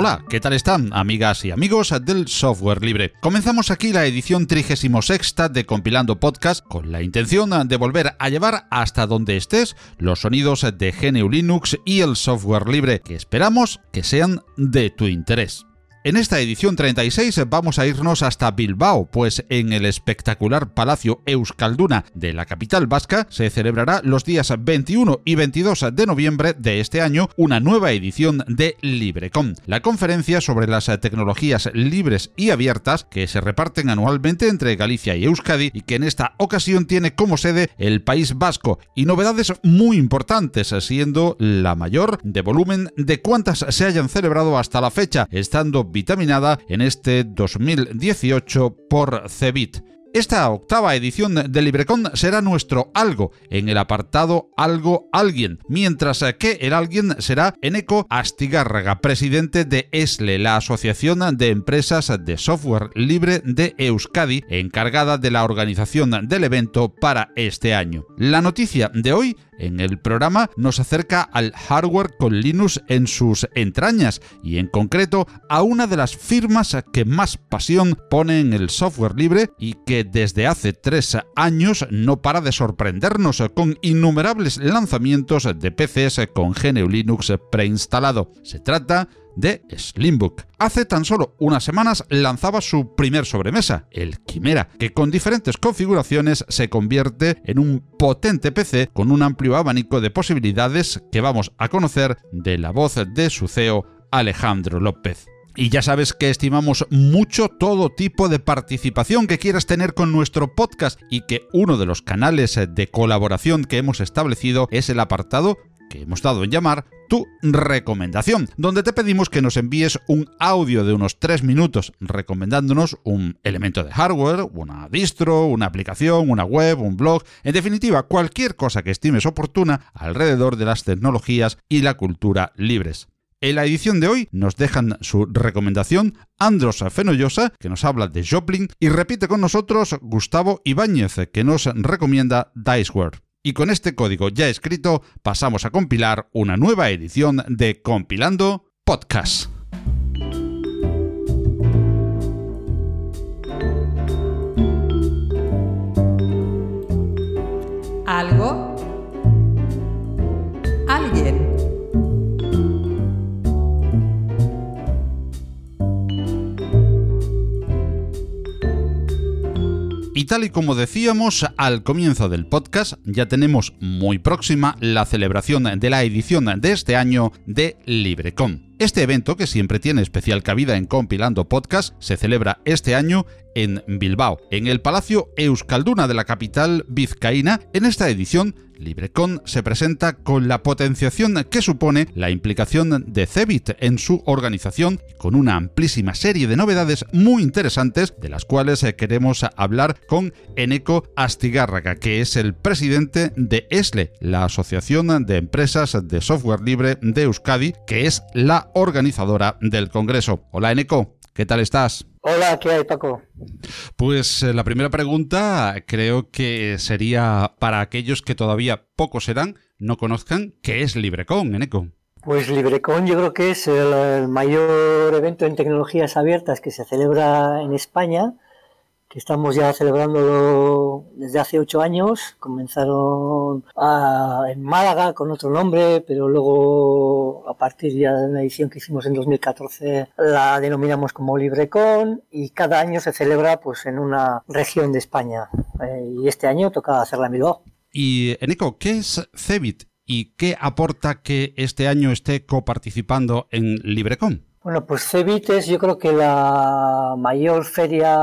Hola, ¿qué tal están, amigas y amigos del software libre? Comenzamos aquí la edición 36 de Compilando Podcast con la intención de volver a llevar hasta donde estés los sonidos de GNU Linux y el software libre que esperamos que sean de tu interés. En esta edición 36 vamos a irnos hasta Bilbao, pues en el espectacular Palacio Euskalduna de la capital vasca se celebrará los días 21 y 22 de noviembre de este año una nueva edición de LibreCon, la conferencia sobre las tecnologías libres y abiertas que se reparten anualmente entre Galicia y Euskadi y que en esta ocasión tiene como sede el País Vasco. Y novedades muy importantes, siendo la mayor de volumen de cuantas se hayan celebrado hasta la fecha, estando vitaminada en este 2018 por Cebit. Esta octava edición de LibreCon será nuestro algo en el apartado Algo Alguien, mientras que el alguien será Eneco Astigárraga, presidente de ESLE, la Asociación de Empresas de Software Libre de Euskadi, encargada de la organización del evento para este año. La noticia de hoy en el programa nos acerca al hardware con Linux en sus entrañas y en concreto a una de las firmas que más pasión pone en el software libre y que desde hace tres años no para de sorprendernos con innumerables lanzamientos de PCs con GNU Linux preinstalado. Se trata de Slimbook. Hace tan solo unas semanas lanzaba su primer sobremesa, el Quimera, que con diferentes configuraciones se convierte en un potente PC con un amplio abanico de posibilidades que vamos a conocer de la voz de su CEO Alejandro López. Y ya sabes que estimamos mucho todo tipo de participación que quieras tener con nuestro podcast y que uno de los canales de colaboración que hemos establecido es el apartado que hemos dado en llamar tu recomendación, donde te pedimos que nos envíes un audio de unos 3 minutos recomendándonos un elemento de hardware, una distro, una aplicación, una web, un blog, en definitiva, cualquier cosa que estimes oportuna alrededor de las tecnologías y la cultura libres. En la edición de hoy nos dejan su recomendación Andros Fenollosa, que nos habla de Joplin, y repite con nosotros Gustavo Ibáñez, que nos recomienda Diceware. Y con este código ya escrito pasamos a compilar una nueva edición de Compilando Podcast. Algo. Alguien. Y tal y como decíamos al comienzo del podcast, ya tenemos muy próxima la celebración de la edición de este año de LibreCon. Este evento, que siempre tiene especial cabida en Compilando Podcast, se celebra este año en Bilbao, en el Palacio Euskalduna de la capital vizcaína. En esta edición LibreCon se presenta con la potenciación que supone la implicación de Cebit en su organización, con una amplísima serie de novedades muy interesantes, de las cuales eh, queremos hablar con Eneco Astigárraga, que es el presidente de ESLE, la Asociación de Empresas de Software Libre de Euskadi, que es la organizadora del Congreso. Hola Eneco, ¿qué tal estás? Hola, ¿qué hay, Paco? Pues eh, la primera pregunta creo que sería para aquellos que todavía pocos serán, no conozcan, ¿qué es LibreCon, Eneco? Pues LibreCon yo creo que es el mayor evento en tecnologías abiertas que se celebra en España que estamos ya celebrando desde hace ocho años. Comenzaron en Málaga con otro nombre, pero luego a partir ya de una edición que hicimos en 2014 la denominamos como LibreCon y cada año se celebra pues en una región de España. Eh, y este año toca hacerla en Bilbao. Y Eneco, ¿qué es Cebit y qué aporta que este año esté coparticipando en LibreCon? Bueno, pues Cebit es yo creo que la mayor feria,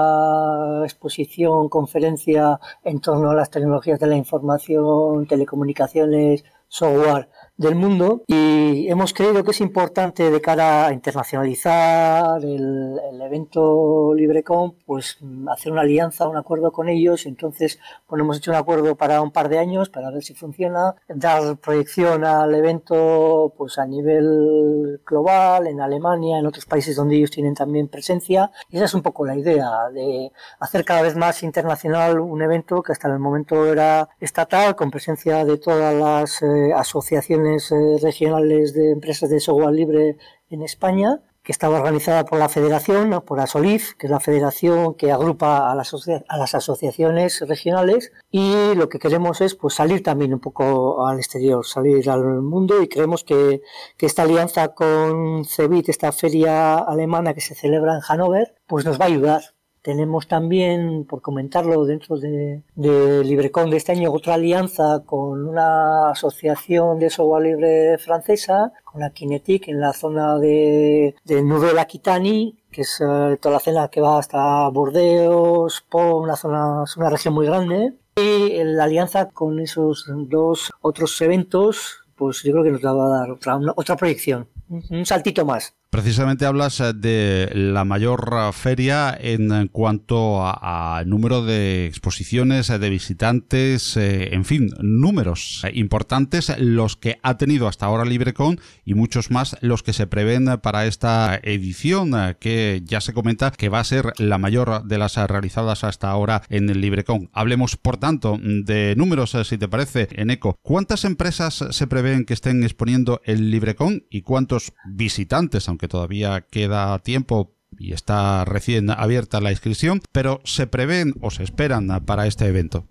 exposición, conferencia en torno a las tecnologías de la información, telecomunicaciones, software del mundo y hemos creído que es importante de cara a internacionalizar el, el evento LibreCon, pues hacer una alianza, un acuerdo con ellos. Entonces, bueno, hemos hecho un acuerdo para un par de años para ver si funciona, dar proyección al evento pues a nivel global, en Alemania, en otros países donde ellos tienen también presencia. Y esa es un poco la idea de hacer cada vez más internacional un evento que hasta el momento era estatal, con presencia de todas las eh, asociaciones eh, regionales de empresas de software libre en España que estaba organizada por la federación, por ASOLIF, que es la federación que agrupa a las, a las, asociaciones regionales, y lo que queremos es pues, salir también un poco al exterior, salir al mundo, y creemos que, que esta alianza con CEBIT, esta feria alemana que se celebra en Hannover, pues nos va a ayudar tenemos también, por comentarlo, dentro de, de LibreCon de este año, otra alianza con una asociación de software libre francesa, con la Kinetic, en la zona de, de Nouvelle Aquitanie, que es eh, toda la zona que va hasta Burdeos, Po, una zona, es una región muy grande. Y la alianza con esos dos otros eventos, pues yo creo que nos va a dar otra, otra proyección, un saltito más. Precisamente hablas eh, de la mayor eh, feria en cuanto a, número de exposiciones, eh, de visitantes, en fin, números importantes los que ha tenido hasta ahora LibreCon y muchos más los que se prevén para esta edición que ya se comenta que va a ser la mayor de las realizadas hasta ahora en el LibreCon. Hablemos, por tanto, de números, si te parece, en ECO. ¿Cuántas empresas se prevén que estén exponiendo el LibreCon y cuántos visitantes, aunque todavía queda tiempo y está recién abierta la inscripción, pero se prevén o se esperan para este evento.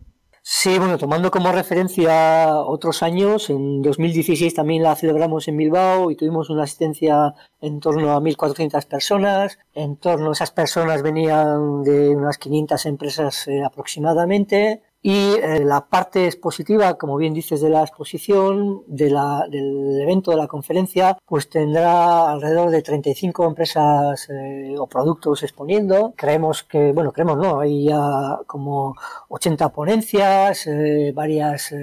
Sí, bueno, tomando como referencia otros años, en 2016 también la celebramos en Bilbao y tuvimos una asistencia en torno a 1.400 personas. En torno a esas personas venían de unas 500 empresas eh, aproximadamente. Y eh, la parte expositiva, como bien dices, de la exposición, del evento, de la conferencia, pues tendrá alrededor de 35 empresas eh, o productos exponiendo. Creemos que, bueno, creemos no, hay ya como 80 ponencias, eh, varias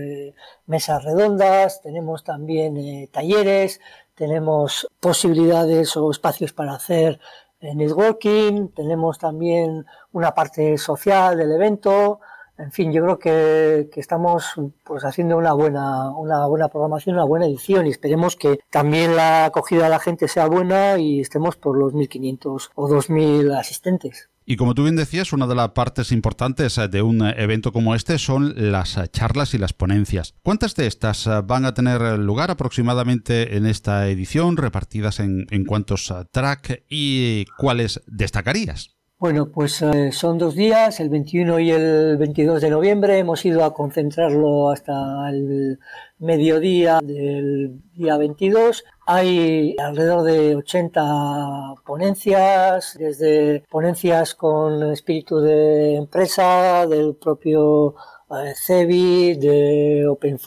mesas redondas, tenemos también talleres, tenemos posibilidades o espacios para hacer networking, tenemos también una parte social del evento, en fin, yo creo que, estamos pues haciendo una buena, una buena programación, una buena edición y esperemos que también la acogida de la gente sea buena y estemos por los 1.500 o 2.000 asistentes. Y como tú bien decías, una de las partes importantes de un evento como este son las charlas y las ponencias. ¿Cuántas de estas van a tener lugar aproximadamente en esta edición, repartidas en, en cuántos track y cuáles destacarías? Bueno, pues eh, son dos días, el 21 y el 22 de noviembre. Hemos ido a concentrarlo hasta el mediodía del día 22. Hay alrededor de 80 ponencias, desde ponencias con espíritu de empresa, del propio eh, CEBI, de Open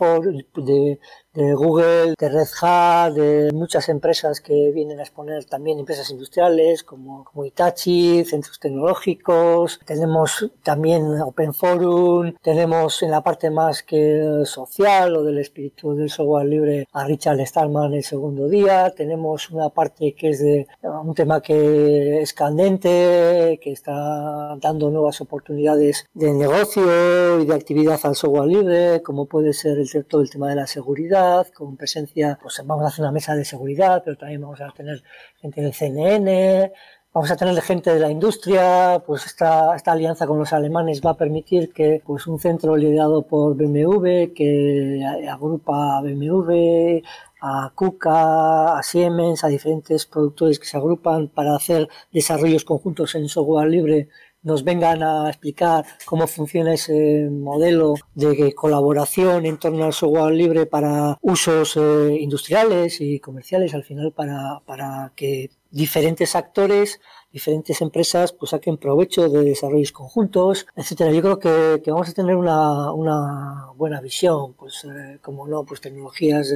de de Google, de Red Hat, de muchas empresas que vienen a exponer también empresas industriales como, como Itachi, centros tecnológicos, tenemos también Open Forum, tenemos en la parte más que social o del espíritu del software libre a Richard Stallman el segundo día, tenemos una parte que es de un tema que es candente, que está dando nuevas oportunidades de negocio y de actividad al software libre, como puede ser el, todo el tema de la seguridad, con presencia, pues vamos a hacer una mesa de seguridad, pero también vamos a tener gente del CNN, vamos a tener gente de la industria, pues esta, esta alianza con los alemanes va a permitir que pues un centro liderado por BMW, que agrupa a BMW, a KUKA, a Siemens, a diferentes productores que se agrupan para hacer desarrollos conjuntos en software libre nos vengan a explicar cómo funciona ese modelo de colaboración en torno al software libre para usos eh, industriales y comerciales, al final para, para que diferentes actores diferentes empresas pues saquen provecho de desarrollos conjuntos, etcétera. Yo creo que, que vamos a tener una, una buena visión, pues eh, como no, pues tecnologías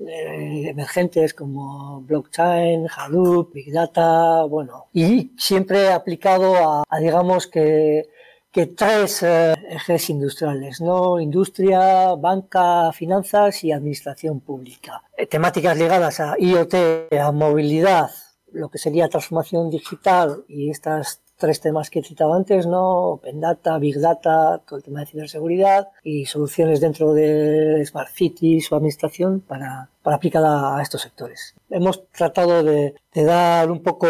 emergentes como blockchain, Hadoop, Big Data, bueno, y siempre aplicado a, digamos que que tres eh, ejes industriales, ¿no? Industria, banca, finanzas y administración pública. Eh, temáticas ligadas a IoT, a movilidad, lo que sería transformación digital y estas tres temas que he citado antes, ¿no? Open Data, Big Data, todo el tema de ciberseguridad y soluciones dentro de Smart Cities o administración para, para aplicar a, estos sectores. Hemos tratado de, dar un poco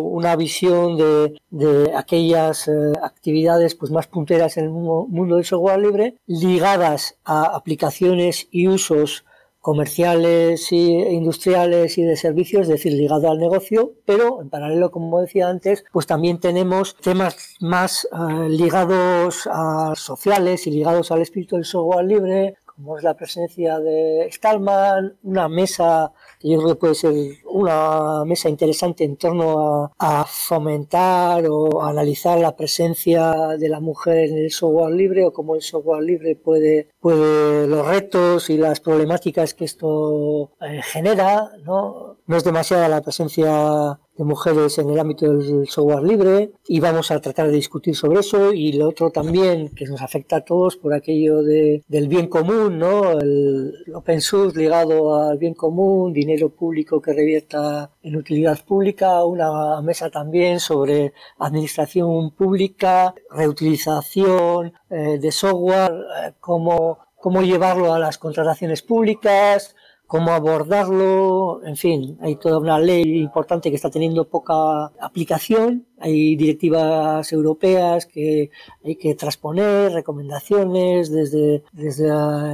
una visión de, de aquellas eh, actividades pues más punteras en el mundo del software libre ligadas a aplicaciones y usos comerciales e industriales y de servicios, es decir, ligado al negocio, pero en paralelo, como decía antes, pues también tenemos temas más eh, ligados a sociales y ligados al espíritu del software libre, como es la presencia de Stallman, una mesa yo creo que puede ser una mesa interesante en torno a, fomentar o analizar la presencia de la mujer en el software libre o cómo el software libre puede, puede los retos y las problemáticas que esto eh, genera, ¿no? No es demasiada la presencia de mujeres en el ámbito del software libre y vamos a tratar de discutir sobre eso y lo otro también que nos afecta a todos por aquello de, del bien común, ¿no? El open source ligado al bien común, dinero público que revierta en utilidad pública, una mesa también sobre administración pública, reutilización eh, de software, eh, cómo, cómo llevarlo a las contrataciones públicas, cómo abordarlo, en fin, hay toda una ley importante que está teniendo poca aplicación, hay directivas europeas que hay que transponer, recomendaciones desde, desde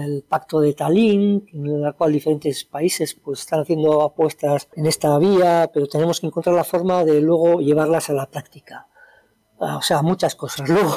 el pacto de Tallinn, en la cual diferentes países pues están haciendo apuestas en esta vía, pero tenemos que encontrar la forma de luego llevarlas a la práctica. Ah, o sea, muchas cosas. Luego,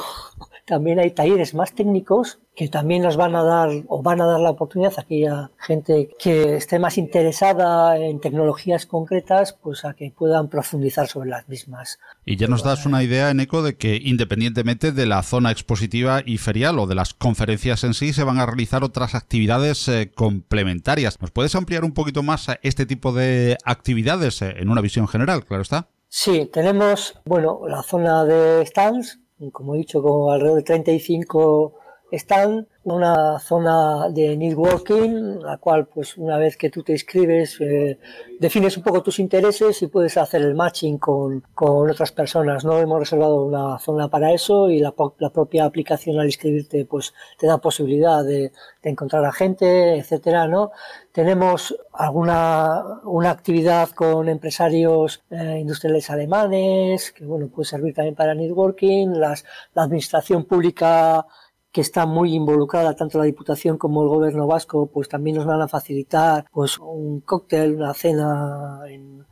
también hay talleres más técnicos que también nos van a dar o van a dar la oportunidad a aquella gente que esté más interesada en tecnologías concretas, pues a que puedan profundizar sobre las mismas. Y ya nos das una idea, en eco de que independientemente de la zona expositiva y ferial o de las conferencias en sí, se van a realizar otras actividades eh, complementarias. ¿Nos puedes ampliar un poquito más este tipo de actividades eh, en una visión general, claro está? Sí, tenemos, bueno, la zona de stands, como he dicho, con alrededor de 35 están una zona de networking, la cual pues una vez que tú te inscribes eh, defines un poco tus intereses y puedes hacer el matching con, con, otras personas, ¿no? Hemos reservado una zona para eso y la, propia aplicación al inscribirte pues te da posibilidad de, de encontrar a gente, etcétera, ¿no? Tenemos alguna una actividad con empresarios eh, industriales alemanes, que bueno, puede servir también para networking, las, la administración pública que está muy involucrada tanto la Diputación como el Gobierno vasco, pues también nos van a facilitar pues un cóctel, una cena en,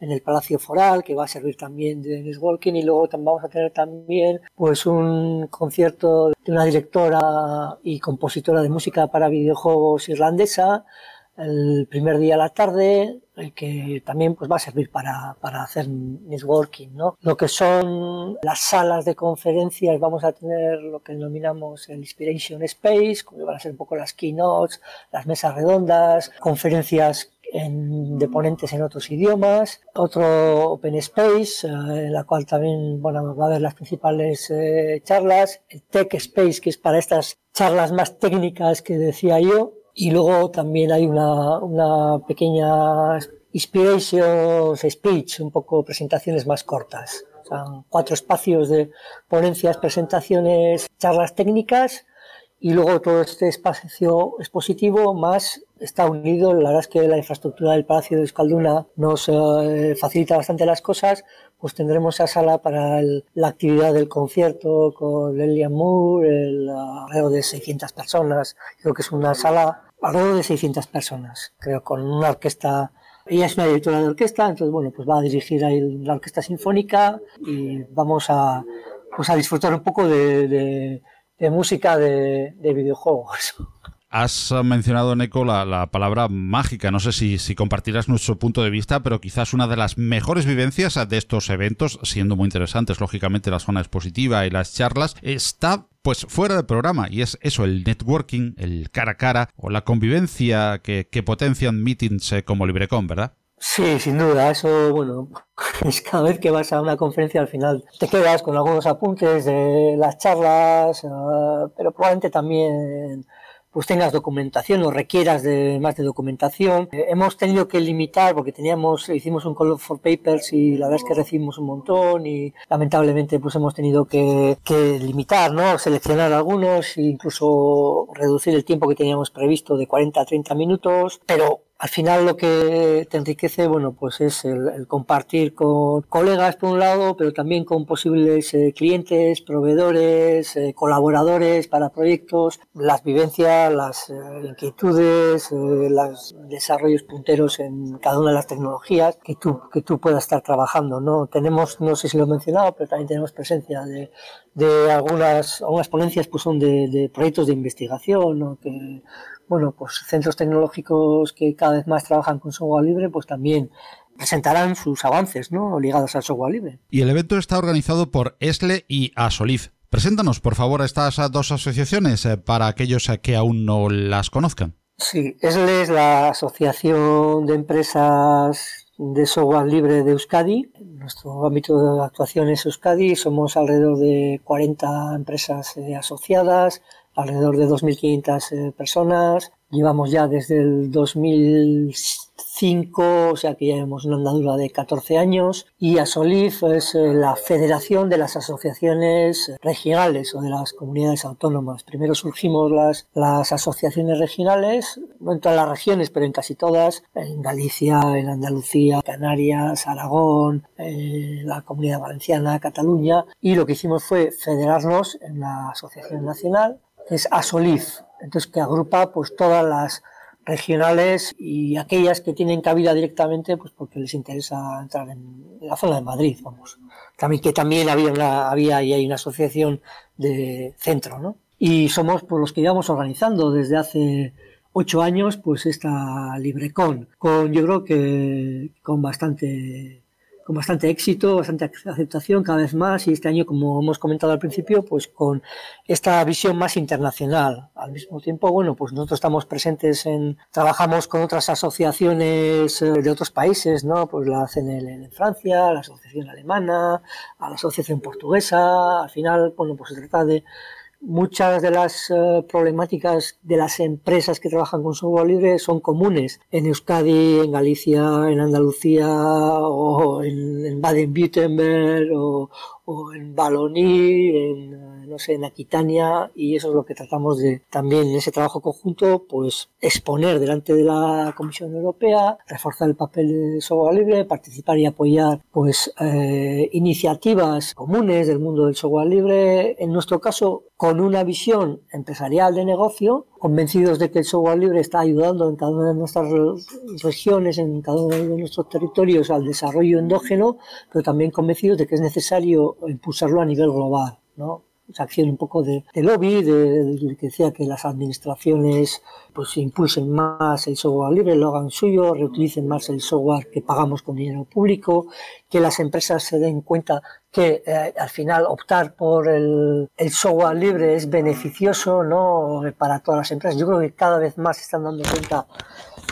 el Palacio Foral, que va a servir también de networking, y luego vamos a tener también pues un concierto de una directora y compositora de música para videojuegos irlandesa, el primer día a la tarde, que también pues va a servir para, para hacer networking, ¿no? Lo que son las salas de conferencias, vamos a tener lo que denominamos el Inspiration Space, que van a ser un poco las keynotes, las mesas redondas, conferencias en, de ponentes en otros idiomas, otro Open Space, eh, en la cual también bueno, va a haber las principales eh, charlas, el Tech Space, que es para estas charlas más técnicas que decía yo, y luego también hay una, una pequeña inspiration speech, un poco presentaciones más cortas. O cuatro espacios de ponencias, presentaciones, charlas técnicas y luego todo este espacio expositivo más está unido. La verdad es que la infraestructura del Palacio de Escalduna nos eh, facilita bastante las cosas. Pues tendremos esa sala para la actividad del concierto con Lilian Moore, el, alrededor de 600 personas. Creo que es una sala alrededor de 600 personas, creo, con una orquesta ella es una directora de orquesta, entonces bueno, pues va a dirigir ahí la orquesta sinfónica y vamos a, pues a disfrutar un poco de, música de, videojuegos. Has mencionado, Neko, la, la palabra mágica. No sé si, compartirás nuestro punto de vista, pero quizás una de las mejores vivencias de estos eventos, siendo muy interesantes, lógicamente, la zona expositiva y las charlas, está pues fuera del programa y es eso, el networking, el cara a cara o la convivencia que, que potencian meetings eh, como LibreCon, ¿verdad? Sí, sin duda, eso, bueno, es cada vez que vas a una conferencia al final te quedas con algunos apuntes de las charlas, eh, pero probablemente también pues tengas documentación o requieras de más de documentación. Eh, hemos tenido que limitar porque teníamos, hicimos un call for papers y la verdad es que recibimos un montón y lamentablemente pues hemos tenido que, que limitar, ¿no? Seleccionar algunos e incluso reducir el tiempo que teníamos previsto de 40 a 30 minutos, pero al final lo que te enriquece, bueno, pues es el, compartir con colegas por un lado, pero también con posibles eh, clientes, proveedores, eh, colaboradores para proyectos, las vivencias, las eh, inquietudes, los desarrollos punteros en cada una de las tecnologías que tú, que tú puedas estar trabajando, ¿no? Tenemos, no sé si lo he mencionado, pero también tenemos presencia de, de algunas, algunas ponencias pues son de, de proyectos de investigación, ¿no? que bueno, pues centros tecnológicos que cada vez más trabajan con software libre, pues también presentarán sus avances ¿no? ligados al software libre. Y el evento está organizado por ESLE y ASOLIF. Preséntanos, por favor, estas dos asociaciones eh, para aquellos eh, que aún no las conozcan. Sí, ESLE es la Asociación de Empresas de Software Libre de Euskadi. Nuestro ámbito de actuación es Euskadi. Somos alrededor de 40 empresas eh, asociadas, alrededor de 2.500 eh, personas. Llevamos ya desde el 2005, o sea que ya hemos una andadura de 14 años. Y ASOLIF es eh, la Federación de las Asociaciones Regionales o de las Comunidades Autónomas. Primero surgimos las, las asociaciones regionales, no en todas las regiones, pero en casi todas, en Galicia, en Andalucía, Canarias, Aragón, eh, la Comunidad Valenciana, Cataluña. Y lo que hicimos fue federarnos en la Asociación Nacional es ASOLIF, entonces que agrupa pues todas las regionales y aquellas que tienen cabida directamente pues porque les interesa entrar en la zona de Madrid, vamos. También que también había una, había y hay una asociación de centro, ¿no? Y somos pues los que íbamos organizando desde hace ocho años pues esta LibreCon, con yo creo que con bastante con bastante éxito, bastante aceptación cada vez más y este año, como hemos comentado al principio, pues con esta visión más internacional. Al mismo tiempo, bueno, pues nosotros estamos presentes en, trabajamos con otras asociaciones eh, de otros países, ¿no? Pues la CNL en Francia, la Asociación Alemana, la Asociación Portuguesa, al final, bueno, pues se trata de muchas de las eh, problemáticas de las empresas que trabajan con software libre son comunes en Euskadi, en Galicia, en Andalucía o en, Baden-Württemberg o, o, en Baloní, en no sé, en Aquitania, y eso es lo que tratamos de también en ese trabajo conjunto, pues exponer delante de la Comisión Europea, reforzar el papel de software libre, participar y apoyar pues eh, iniciativas comunes del mundo del software libre, en nuestro caso con una visión empresarial de negocio, convencidos de que el software libre está ayudando en cada una de nuestras regiones, en cada uno de nuestros territorios al desarrollo endógeno, pero también convencidos de que es necesario impulsarlo a nivel global. ¿no? Acción un poco de, lobby, de, que decía que las administraciones pues impulsen más el software libre, lo hagan suyo, reutilicen más el software que pagamos con dinero público, que las empresas se den cuenta que eh, al final optar por el, software libre es beneficioso ¿no? para todas las empresas. Yo creo que cada vez más se están dando cuenta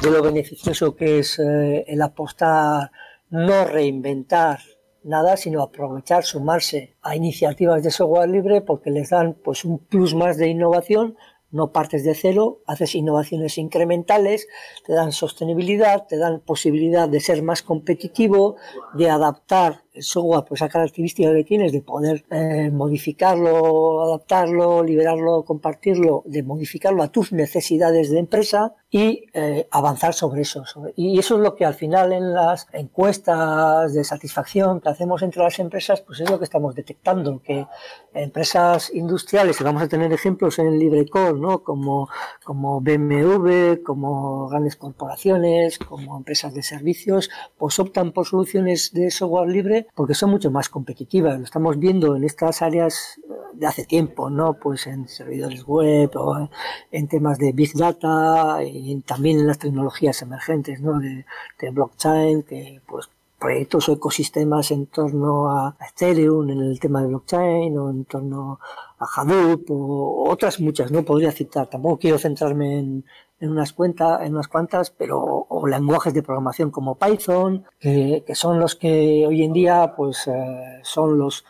de lo beneficioso que es eh, el apostar, no reinventar nada, sino aprovechar, sumarse a iniciativas de software libre porque les dan pues un plus más de innovación, no partes de cero, haces innovaciones incrementales, te dan sostenibilidad, te dan posibilidad de ser más competitivo, de adaptar el software, pues esa característica que tienes de poder eh, modificarlo, adaptarlo, liberarlo, compartirlo, de modificarlo a tus necesidades de empresa y eh, avanzar sobre eso. y eso es lo que al final en las encuestas de satisfacción que hacemos entre las empresas, pues es lo que estamos detectando, que empresas industriales, y vamos a tener ejemplos en LibreCore, ¿no? como, como BMW, como grandes corporaciones, como empresas de servicios, pues optan por soluciones de software libre porque son mucho más competitivas. Lo estamos viendo en estas áreas eh, de hace tiempo, ¿no? Pues en servidores web o en temas de big data y también en las tecnologías emergentes, ¿no? De, blockchain, que pues proyectos o ecosistemas en torno a Ethereum en el tema de blockchain o en torno a Hadoop o otras muchas, no podría citar. Tampoco quiero centrarme en, unas cuentas, en unas cuantas, pero o lenguajes de programación como Python, que, son los que hoy en día pues eh, son los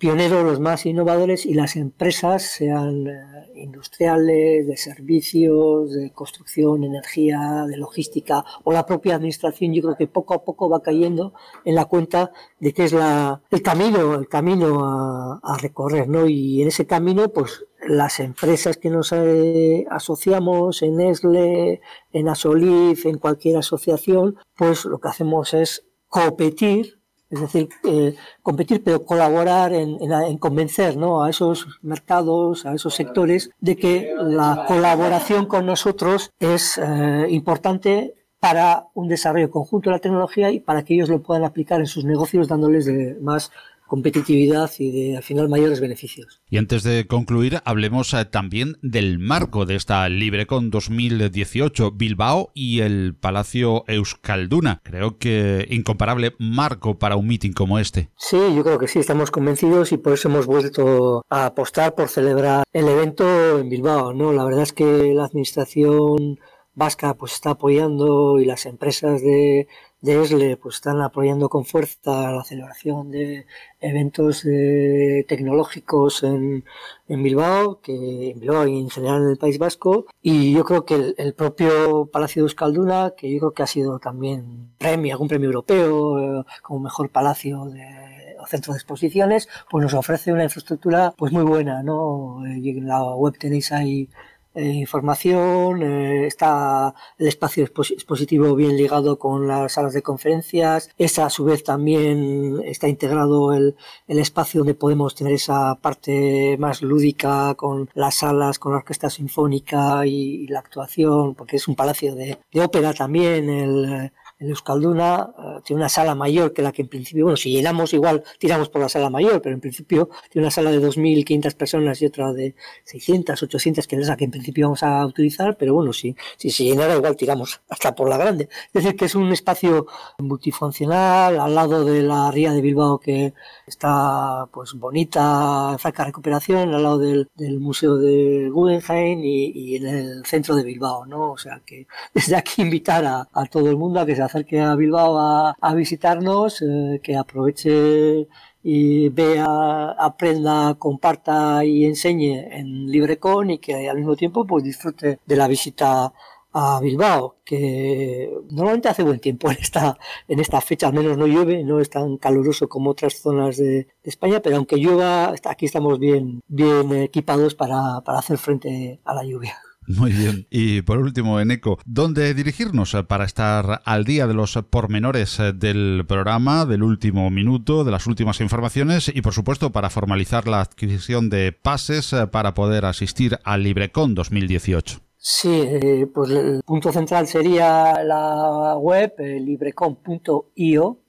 pioneros, los más innovadores y las empresas, sean eh, industriales, de servicios, de construcción, energía, de logística o la propia administración, yo creo que poco a poco va cayendo en la cuenta de que es la, el camino, el camino a, a recorrer, ¿no? Y en ese camino, pues las empresas que nos eh, asociamos en ESLE, en ASOLIF, en cualquier asociación, pues lo que hacemos es competir, es decir, eh, competir, pero colaborar en, convencer ¿no? a esos mercados, a esos sectores, de que la colaboración con nosotros es eh, importante para un desarrollo conjunto de la tecnología y para que ellos lo puedan aplicar en sus negocios dándoles de más competitividad y de al final mayores beneficios. Y antes de concluir, hablemos eh, también del marco de esta LibreCon 2018, Bilbao y el Palacio Euskalduna. Creo que incomparable marco para un meeting como este. Sí, yo creo que sí, estamos convencidos y por eso hemos vuelto a apostar por celebrar el evento en Bilbao. ¿no? La verdad es que la administración vasca pues está apoyando y las empresas de, de ESLE pues están apoyando con fuerza la celebración de eventos eh, tecnológicos en, Bilbao, que en Bilbao y en general en el País Vasco, y yo creo que el, propio Palacio de Euskalduna, que yo creo que ha sido también premio, algún premio europeo eh, como mejor palacio de centro de exposiciones, pues nos ofrece una infraestructura pues muy buena, ¿no? Eh, en la web tenéis ahí eh, información, eh, está el espacio expositivo bien ligado con las salas de conferencias, esa a su vez también está integrado el, el espacio donde podemos tener esa parte más lúdica con las salas, con la orquesta sinfónica y, la actuación, porque es un palacio de, de ópera también, el, en Euskalduna eh, tiene una sala mayor que la que en principio, bueno, si llenamos igual tiramos por la sala mayor, pero en principio tiene una sala de 2.500 personas y otra de 600, 800, que es la que en principio vamos a utilizar, pero bueno, si, si se llenara igual tiramos hasta por la grande. Es decir, que es un espacio multifuncional al lado de la ría de Bilbao que está pues bonita, en franca recuperación, al lado del, del Museo de Guggenheim y, y, en el centro de Bilbao, ¿no? O sea que desde aquí invitar a, a todo el mundo a que se acerque a Bilbao a, visitarnos, eh, que aproveche y vea, aprenda, comparta y enseñe en LibreCon y que al mismo tiempo pues disfrute de la visita a Bilbao, que normalmente hace buen tiempo en esta, en esta fecha, al menos no llueve, no es tan caluroso como otras zonas de, España, pero aunque llueva, aquí estamos bien, bien equipados para, para hacer frente a la lluvia. Muy bien. Y por último, Eneco, ¿dónde dirigirnos para estar al día de los pormenores del programa, del último minuto, de las últimas informaciones y, por supuesto, para formalizar la adquisición de pases para poder asistir al LibreCon 2018? Sí, eh, pues el punto central sería la web eh, librecon.io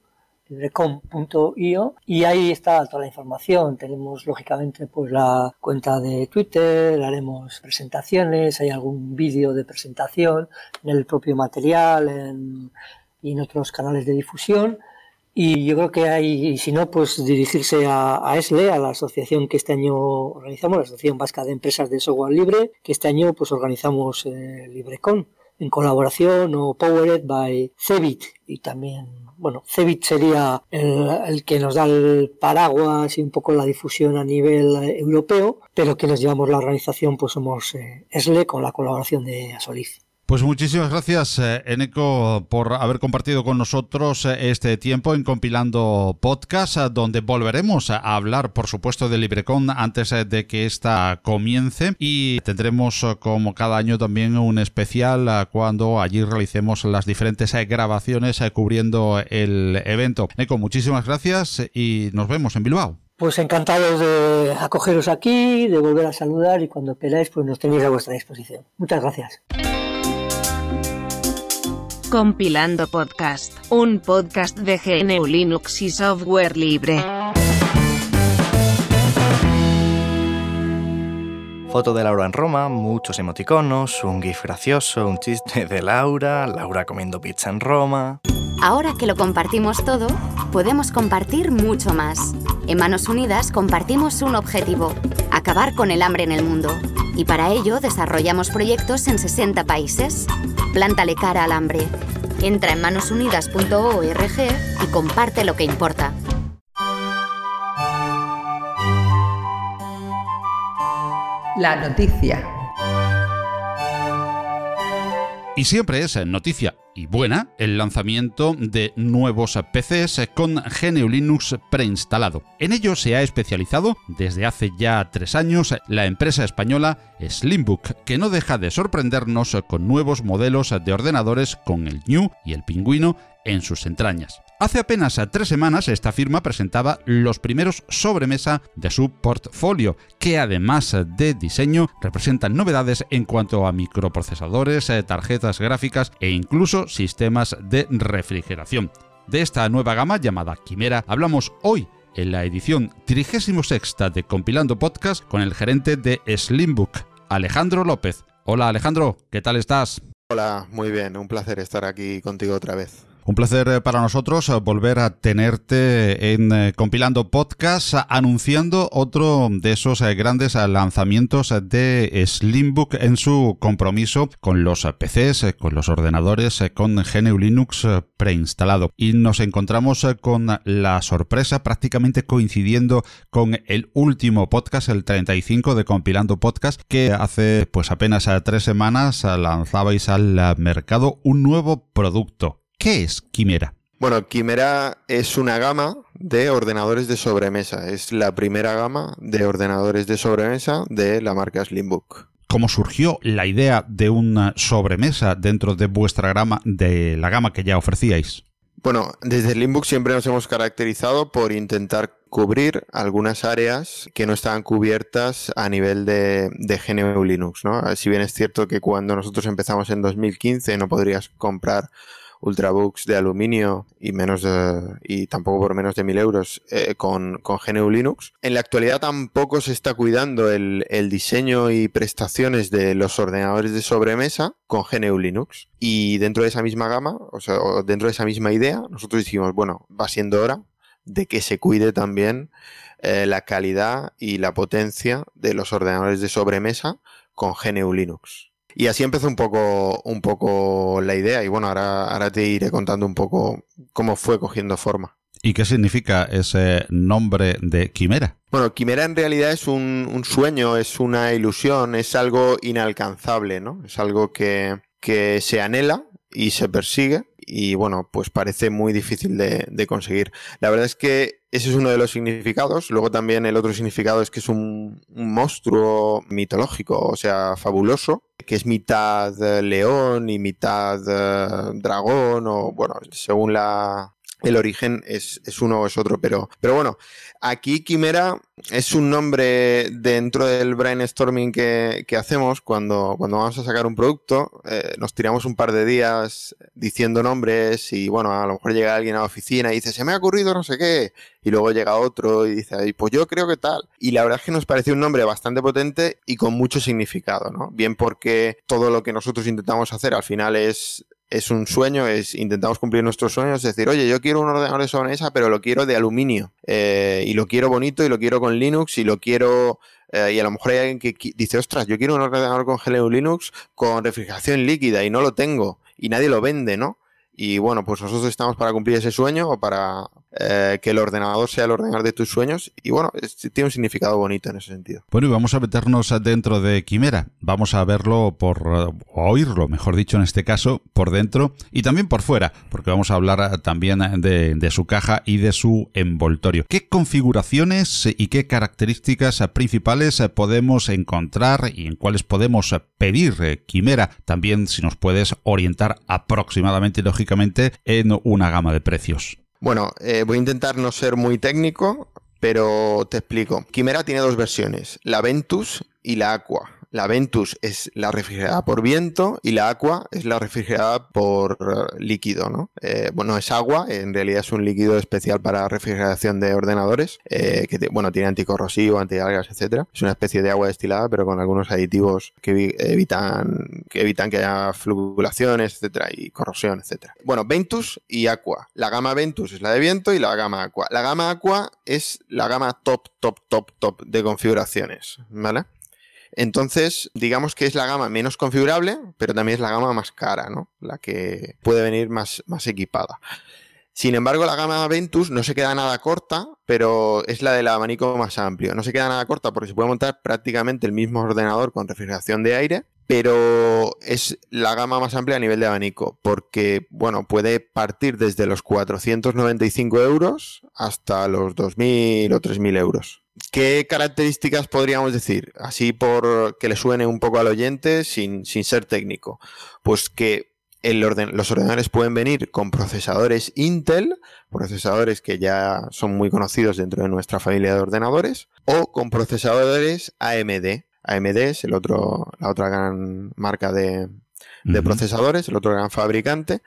recom.io y ahí está toda la información. Tenemos lógicamente pues la cuenta de Twitter, haremos presentaciones, hay algún vídeo de presentación en el propio material y en otros canales de difusión. Y yo creo que hay, si no, pues dirigirse a, ESLE, a la asociación que este año organizamos, la Asociación Vasca de Empresas de Software Libre, que este año pues organizamos eh, LibreCon en colaboración o Powered by Cebit y también bueno, Cebit sería el, que nos da el paraguas y un poco la difusión a nivel eh, europeo, pero que nos llevamos la organización pues somos eh, ESLE con la colaboración de Asoliz. Pues muchísimas gracias, eh, Eneco, por haber compartido con nosotros eh, este tiempo en Compilando Podcast, eh, donde volveremos a hablar, por supuesto, de LibreCon antes de que ésta comience y tendremos, como cada año, también un especial cuando allí realicemos las diferentes grabaciones cubriendo el evento. Eneco, muchísimas gracias y nos vemos en Bilbao. Pues encantados de acogeros aquí, de volver a saludar y cuando queráis, pues nos tenéis a vuestra disposición. Muchas gracias. Compilando Podcast, un podcast de GNU Linux y software libre. Foto de Laura en Roma, muchos emoticonos, un gif gracioso, un chiste de Laura, Laura comiendo pizza en Roma. Ahora que lo compartimos todo, podemos compartir mucho más. En Manos Unidas compartimos un objetivo, acabar con el hambre en el mundo. Y para ello desarrollamos proyectos en 60 países. Plántale cara al hambre. Entra en manosunidas.org y comparte lo que importa. La noticia. Y siempre es noticia y buena el lanzamiento de nuevos PCs con GNU Linux preinstalado. En ello se ha especializado desde hace ya tres años la empresa española Slimbook, que no deja de sorprendernos con nuevos modelos de ordenadores con el New y el Pingüino en sus entrañas. Hace apenas tres semanas esta firma presentaba los primeros sobremesa de su portfolio, que además de diseño representan novedades en cuanto a microprocesadores, tarjetas gráficas e incluso sistemas de refrigeración. De esta nueva gama llamada Quimera hablamos hoy en la edición 36 de Compilando Podcast con el gerente de Slimbook, Alejandro López. Hola Alejandro, ¿qué tal estás? Hola, muy bien, un placer estar aquí contigo otra vez. Un placer eh, para nosotros eh, volver a tenerte en eh, Compilando Podcast, anunciando otro de esos grandes lanzamientos de Slimbook en su compromiso con los PCs, con los ordenadores, con GNU Linux preinstalado. Y nos encontramos con la sorpresa prácticamente coincidiendo con el último podcast, el 35 de Compilando Podcast, que hace pues apenas tres semanas lanzabais al mercado un nuevo producto ¿Qué es Quimera? Bueno, Quimera es una gama de ordenadores de sobremesa. Es la primera gama de ordenadores de sobremesa de la marca Slimbook. ¿Cómo surgió la idea de una sobremesa dentro de vuestra gama, de la gama que ya ofrecíais? Bueno, desde Slimbook siempre nos hemos caracterizado por intentar cubrir algunas áreas que no estaban cubiertas a nivel de, de GNU Linux, ¿no? Si bien es cierto que cuando nosotros empezamos en 2015 no podrías comprar ultrabooks de aluminio y menos y tampoco por menos de mil euros eh, con, con GNU Linux. En la actualidad tampoco se está cuidando el, el diseño y prestaciones de los ordenadores de sobremesa con GNU Linux. Y dentro de esa misma gama, o sea, dentro de esa misma idea, nosotros dijimos, bueno, va siendo hora de que se cuide también eh, la calidad y la potencia de los ordenadores de sobremesa con GNU Linux. Y así empezó un poco, un poco la idea y bueno, ahora, ahora te iré contando un poco cómo fue cogiendo forma. ¿Y qué significa ese nombre de quimera? Bueno, quimera en realidad es un, un sueño, es una ilusión, es algo inalcanzable, ¿no? Es algo que, que se anhela y se persigue y bueno, pues parece muy difícil de, conseguir. La verdad es que ese es uno de los significados. Luego también el otro significado es que es un, un monstruo mitológico, o sea, fabuloso, que es mitad eh, león y mitad eh, dragón, o bueno, según la, el origen es, es, uno o es otro, pero, pero bueno, aquí Quimera es un nombre dentro del brainstorming que, que hacemos cuando, cuando vamos a sacar un producto. Eh, nos tiramos un par de días diciendo nombres y bueno, a lo mejor llega alguien a la oficina y dice, se me ha ocurrido no sé qué. Y luego llega otro y dice, pues yo creo que tal. Y la verdad es que nos pareció un nombre bastante potente y con mucho significado, ¿no? Bien porque todo lo que nosotros intentamos hacer al final es es un sueño, es intentamos cumplir nuestros sueños, es decir, oye, yo quiero un ordenador de sobremesa, pero lo quiero de aluminio, eh, y lo quiero bonito, y lo quiero con Linux, y lo quiero, eh, y a lo mejor hay alguien que dice, ostras, yo quiero un ordenador con GNU Linux con refrigeración líquida, y no lo tengo, y nadie lo vende, ¿no? Y bueno, pues nosotros estamos para cumplir ese sueño o para eh, que el ordenador sea el ordenador de tus sueños. Y bueno, tiene un significado bonito en ese sentido. Bueno, y vamos a meternos dentro de Quimera. Vamos a verlo por, o a oírlo, mejor dicho en este caso, por dentro y también por fuera, porque vamos a hablar también de, de su caja y de su envoltorio. ¿Qué configuraciones y qué características principales podemos encontrar y en cuáles podemos pedir Quimera? También si nos puedes orientar aproximadamente, lógicamente, en una gama de precios. Bueno, eh, voy a intentar no ser muy técnico, pero te explico. Quimera tiene dos versiones, la Ventus y la Aqua. La Ventus es la refrigerada por viento y la Aqua es la refrigerada por eh, líquido, ¿no? Eh, bueno, es agua, en realidad es un líquido especial para refrigeración de ordenadores, eh, que bueno, tiene anticorrosivo, antialgas, etcétera. Es una especie de agua destilada, pero con algunos aditivos que evitan que evitan que haya fluctuaciones, etcétera, y corrosión, etcétera. Bueno, Ventus y Aqua. La gama Ventus es la de viento y la gama Aqua. La gama Aqua es la gama top, top, top, top de configuraciones, ¿vale? Entonces, digamos que es la gama menos configurable, pero también es la gama más cara, ¿no? La que puede venir más, más equipada. Sin embargo, la gama Ventus no se queda nada corta, pero es la del abanico más amplio. No se queda nada corta porque se puede montar prácticamente el mismo ordenador con refrigeración de aire, pero es la gama más amplia a nivel de abanico, porque, bueno, puede partir desde los 495 euros hasta los 2.000 o 3.000 euros. ¿Qué características podríamos decir? Así por que le suene un poco al oyente sin, sin ser técnico. Pues que los ordenadores pueden venir con procesadores Intel, procesadores que ya son muy conocidos dentro de nuestra familia de ordenadores, o con procesadores AMD. AMD es el otro, la otra gran marca de, procesadores, el otro gran fabricante,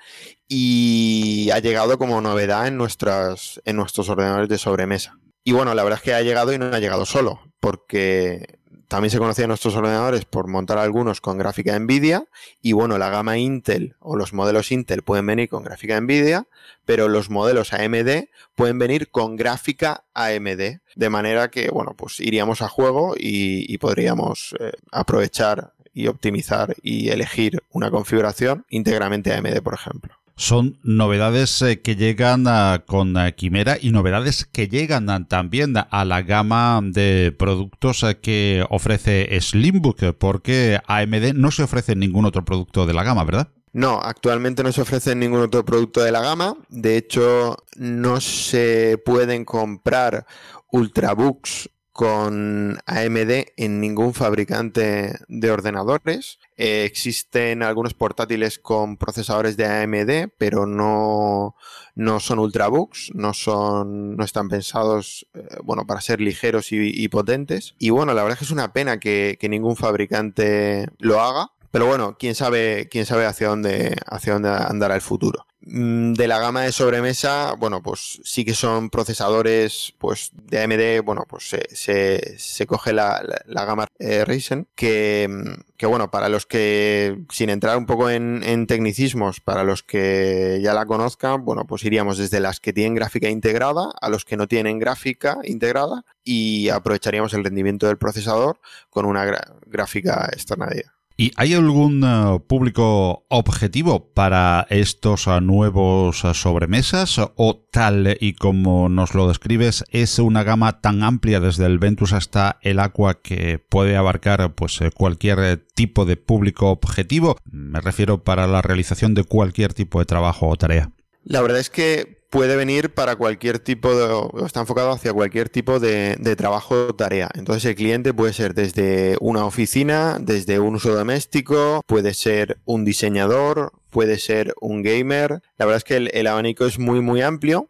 y ha llegado como novedad en, nuestras, en nuestros ordenadores de sobremesa. Y bueno, la verdad es que ha llegado y no ha llegado solo, porque también se conocían nuestros ordenadores por montar algunos con gráfica Nvidia y bueno, la gama Intel o los modelos Intel pueden venir con gráfica Nvidia, pero los modelos AMD pueden venir con gráfica AMD, de manera que bueno, pues iríamos a juego y, podríamos eh, aprovechar y optimizar y elegir una configuración íntegramente AMD, por ejemplo son novedades eh, que llegan ah, con eh, Quimera y novedades que llegan ah, también a la gama de productos eh, que ofrece Slimbook, porque AMD no se ofrece ningún otro producto de la gama, ¿verdad? No, actualmente no se ofrece ningún otro producto de la gama. De hecho, no se pueden comprar Ultrabooks con AMD en ningún fabricante de ordenadores. Eh, existen algunos portátiles con procesadores de AMD, pero no, no son ultrabooks, no son, no están pensados, eh, bueno, para ser ligeros y, potentes. Y bueno, la verdad es que es una pena que, que ningún fabricante lo haga. Pero bueno, quién sabe, quién sabe hacia dónde, hacia dónde andará el futuro. Mm, de la gama de sobremesa, bueno, pues sí que son procesadores pues de AMD, bueno, pues se, se, coge la, la, gama eh, Ryzen, que, mm, que, bueno, para los que, sin entrar un poco en, tecnicismos, para los que ya la conozcan, bueno, pues iríamos desde las que tienen gráfica integrada a los que no tienen gráfica integrada y aprovecharíamos el rendimiento del procesador con una gráfica externa de ¿Y hay algún eh, público objetivo para estos eh, nuevos eh, sobremesas o tal y como nos lo describes es una gama tan amplia desde el Ventus hasta el Aqua que puede abarcar pues cualquier tipo de público objetivo? Me refiero para la realización de cualquier tipo de trabajo o tarea. La verdad es que puede venir para cualquier tipo de, está enfocado hacia cualquier tipo de, trabajo o tarea. Entonces el cliente puede ser desde una oficina, desde un uso doméstico, puede ser un diseñador, puede ser un gamer. La verdad es que el, abanico es muy muy amplio.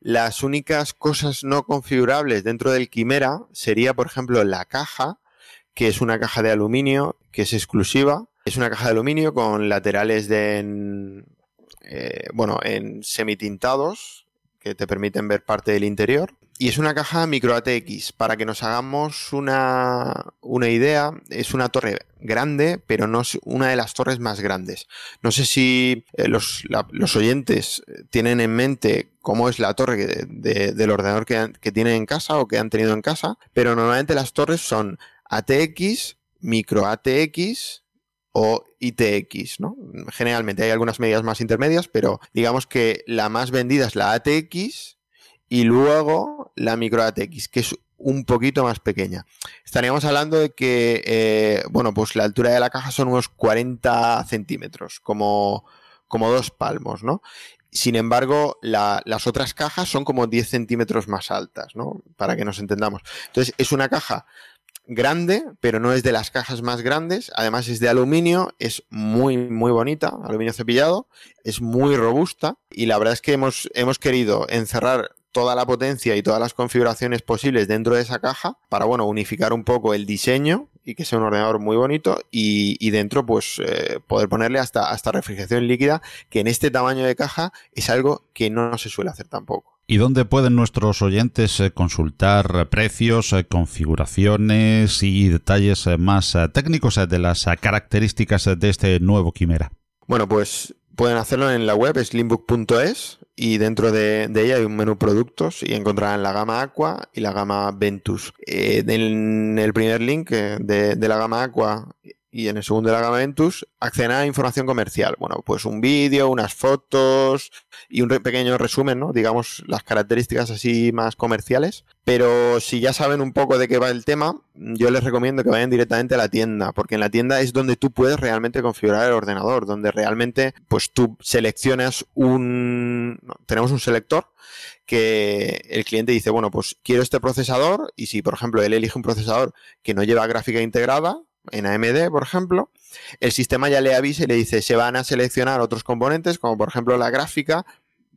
Las únicas cosas no configurables dentro del Quimera sería, por ejemplo, la caja, que es una caja de aluminio que es exclusiva. Es una caja de aluminio con laterales de eh, bueno, en semitintados que te permiten ver parte del interior. Y es una caja micro ATX. Para que nos hagamos una, una idea, es una torre grande, pero no es una de las torres más grandes. No sé si eh, los, los, oyentes tienen en mente cómo es la torre del ordenador que, que tienen en casa o que han tenido en casa, pero normalmente las torres son ATX, micro ATX, o ITX, ¿no? Generalmente hay algunas medidas más intermedias, pero digamos que la más vendida es la ATX y luego la micro ATX, que es un poquito más pequeña. Estaríamos hablando de que, eh, bueno, pues la altura de la caja son unos 40 centímetros, como, como dos palmos, ¿no? Sin embargo, las otras cajas son como 10 centímetros más altas, ¿no? Para que nos entendamos. Entonces, es una caja grande, pero no es de las cajas más grandes. Además es de aluminio, es muy, muy bonita, aluminio cepillado, es muy robusta y la verdad es que hemos, hemos querido encerrar toda la potencia y todas las configuraciones posibles dentro de esa caja para, bueno, unificar un poco el diseño y que sea un ordenador muy bonito y, dentro pues eh, poder ponerle hasta, hasta refrigeración líquida que en este tamaño de caja es algo que no se suele hacer tampoco. ¿Y dónde pueden nuestros oyentes eh, consultar precios, eh, configuraciones y detalles eh, más técnicos de las características de este nuevo Quimera? Bueno, pues pueden hacerlo en la web slimbook.es y dentro de, ella hay un menú productos y encontrarán la gama Aqua y la gama Ventus. Eh, en el primer link eh, de la gama Aqua y en el segundo de la gama Ventus acceden a información comercial. Bueno, pues un vídeo, unas fotos y un pequeño resumen, ¿no? Digamos las características así más comerciales. Pero si ya saben un poco de qué va el tema, yo les recomiendo que vayan directamente a la tienda, porque en la tienda es donde tú puedes realmente configurar el ordenador, donde realmente pues tú seleccionas un... tenemos un selector que el cliente dice, bueno, pues quiero este procesador y si por ejemplo él elige un procesador que no lleva gráfica integrada, en AMD, por ejemplo, el sistema ya le avisa y le dice se van a seleccionar otros componentes, como por ejemplo la gráfica,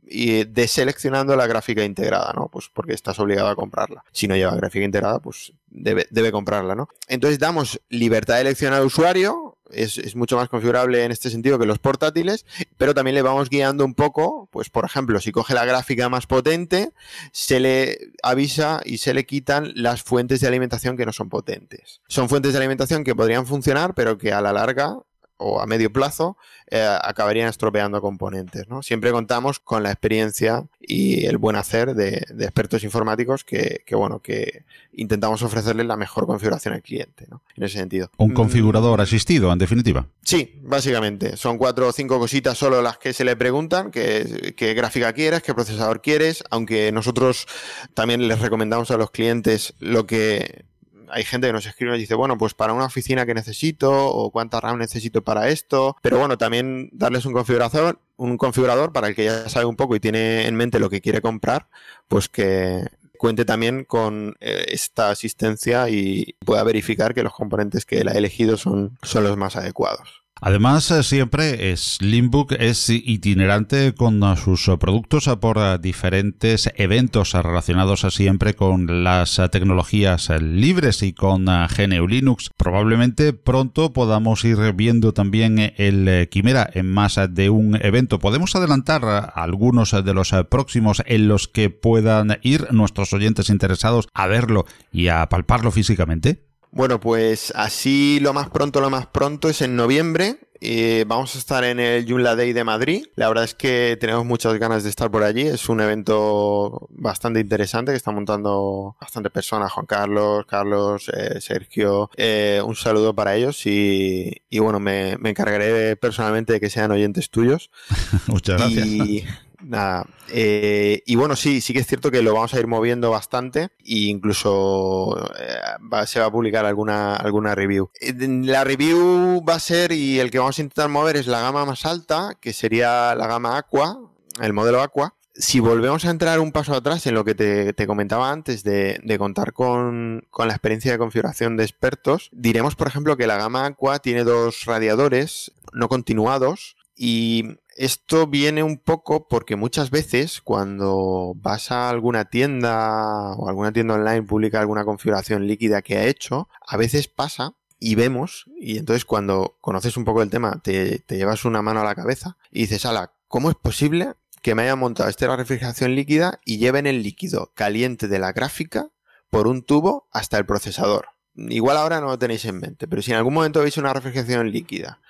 y deseleccionando la gráfica integrada, ¿no? Pues porque estás obligado a comprarla. Si no lleva gráfica integrada, pues debe, comprarla, ¿no? Entonces damos libertad de elección al usuario, es, mucho más configurable en este sentido que los portátiles, pero también le vamos guiando un poco, pues por ejemplo, si coge la gráfica más potente, se le avisa y se le quitan las fuentes de alimentación que no son potentes. Son fuentes de alimentación que podrían funcionar, pero que a la larga o a medio plazo eh, acabarían estropeando componentes. ¿no? Siempre contamos con la experiencia y el buen hacer de, expertos informáticos que, bueno, que intentamos ofrecerles la mejor configuración al cliente, ¿no? En ese sentido. Un mm. configurador asistido, en definitiva. Sí, básicamente. Son cuatro o cinco cositas solo las que se le preguntan, qué, qué gráfica quieres, qué procesador quieres, aunque nosotros también les recomendamos a los clientes lo que hay gente que nos escribe y nos dice, bueno, pues para una oficina que necesito o cuánta RAM necesito para esto. Pero bueno, también darles un configurador, un configurador para el que ya sabe un poco y tiene en mente lo que quiere comprar, pues que cuente también con eh, esta asistencia y pueda verificar que los componentes que él ha elegido son, son los más adecuados. Además, eh, siempre Slimbook es itinerante con sus productos por diferentes eventos relacionados siempre con las tecnologías libres y con GNU Linux. Probablemente pronto podamos ir viendo también el Quimera en más de un evento. ¿Podemos adelantar algunos de los próximos en los que puedan ir nuestros oyentes interesados a verlo y a palparlo físicamente? Bueno, pues así lo más pronto, lo más pronto es en noviembre. Eh, vamos a estar en el Joomla Day de Madrid. La verdad es que tenemos muchas ganas de estar por allí. Es un evento bastante interesante que está montando bastante personas. Juan Carlos, Carlos, eh, Sergio. Eh, un saludo para ellos y, bueno, me, me, encargaré personalmente de que sean oyentes tuyos. muchas gracias. Nada. Eh, y bueno, sí, sí que es cierto que lo vamos a ir moviendo bastante e incluso eh, se va a publicar alguna, alguna review. Eh, la review va a ser, y el que vamos a intentar mover es la gama más alta, que sería la gama Aqua, el modelo Aqua. Si volvemos a entrar un paso atrás en lo que te, comentaba antes de, contar con, con, la experiencia de configuración de expertos, diremos, por ejemplo, que la gama Aqua tiene dos radiadores no continuados y esto viene un poco porque muchas veces cuando vas a alguna tienda o alguna tienda online publica alguna configuración líquida que ha hecho, a veces pasa y vemos, y entonces cuando conoces un poco el tema, te, llevas una mano a la cabeza y dices, ala, ¿cómo es posible que me hayan montado esta refrigeración líquida y lleven el líquido caliente de la gráfica por un tubo hasta el procesador? Igual ahora no lo tenéis en mente, pero si en algún momento veis una refrigeración líquida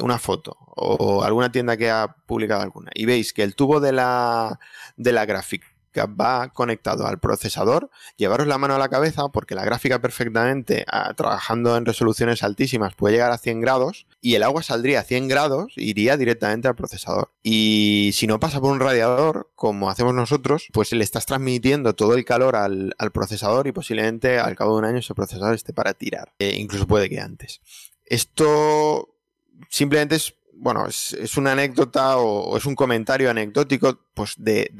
una foto o alguna tienda que ha publicado alguna y veis que el tubo de la, de la gráfica va conectado al procesador, llevaros la mano a la cabeza porque la gráfica perfectamente ah, trabajando en resoluciones altísimas puede llegar a 100 grados y el agua saldría a 100 grados e iría directamente al procesador. Y si no pasa por un radiador, como hacemos nosotros, pues le estás transmitiendo todo el calor al, procesador y posiblemente al cabo de un año ese procesador esté para tirar. E incluso puede que antes. Esto simplemente es, bueno, es, una anécdota o, es un comentario anecdótico pues de,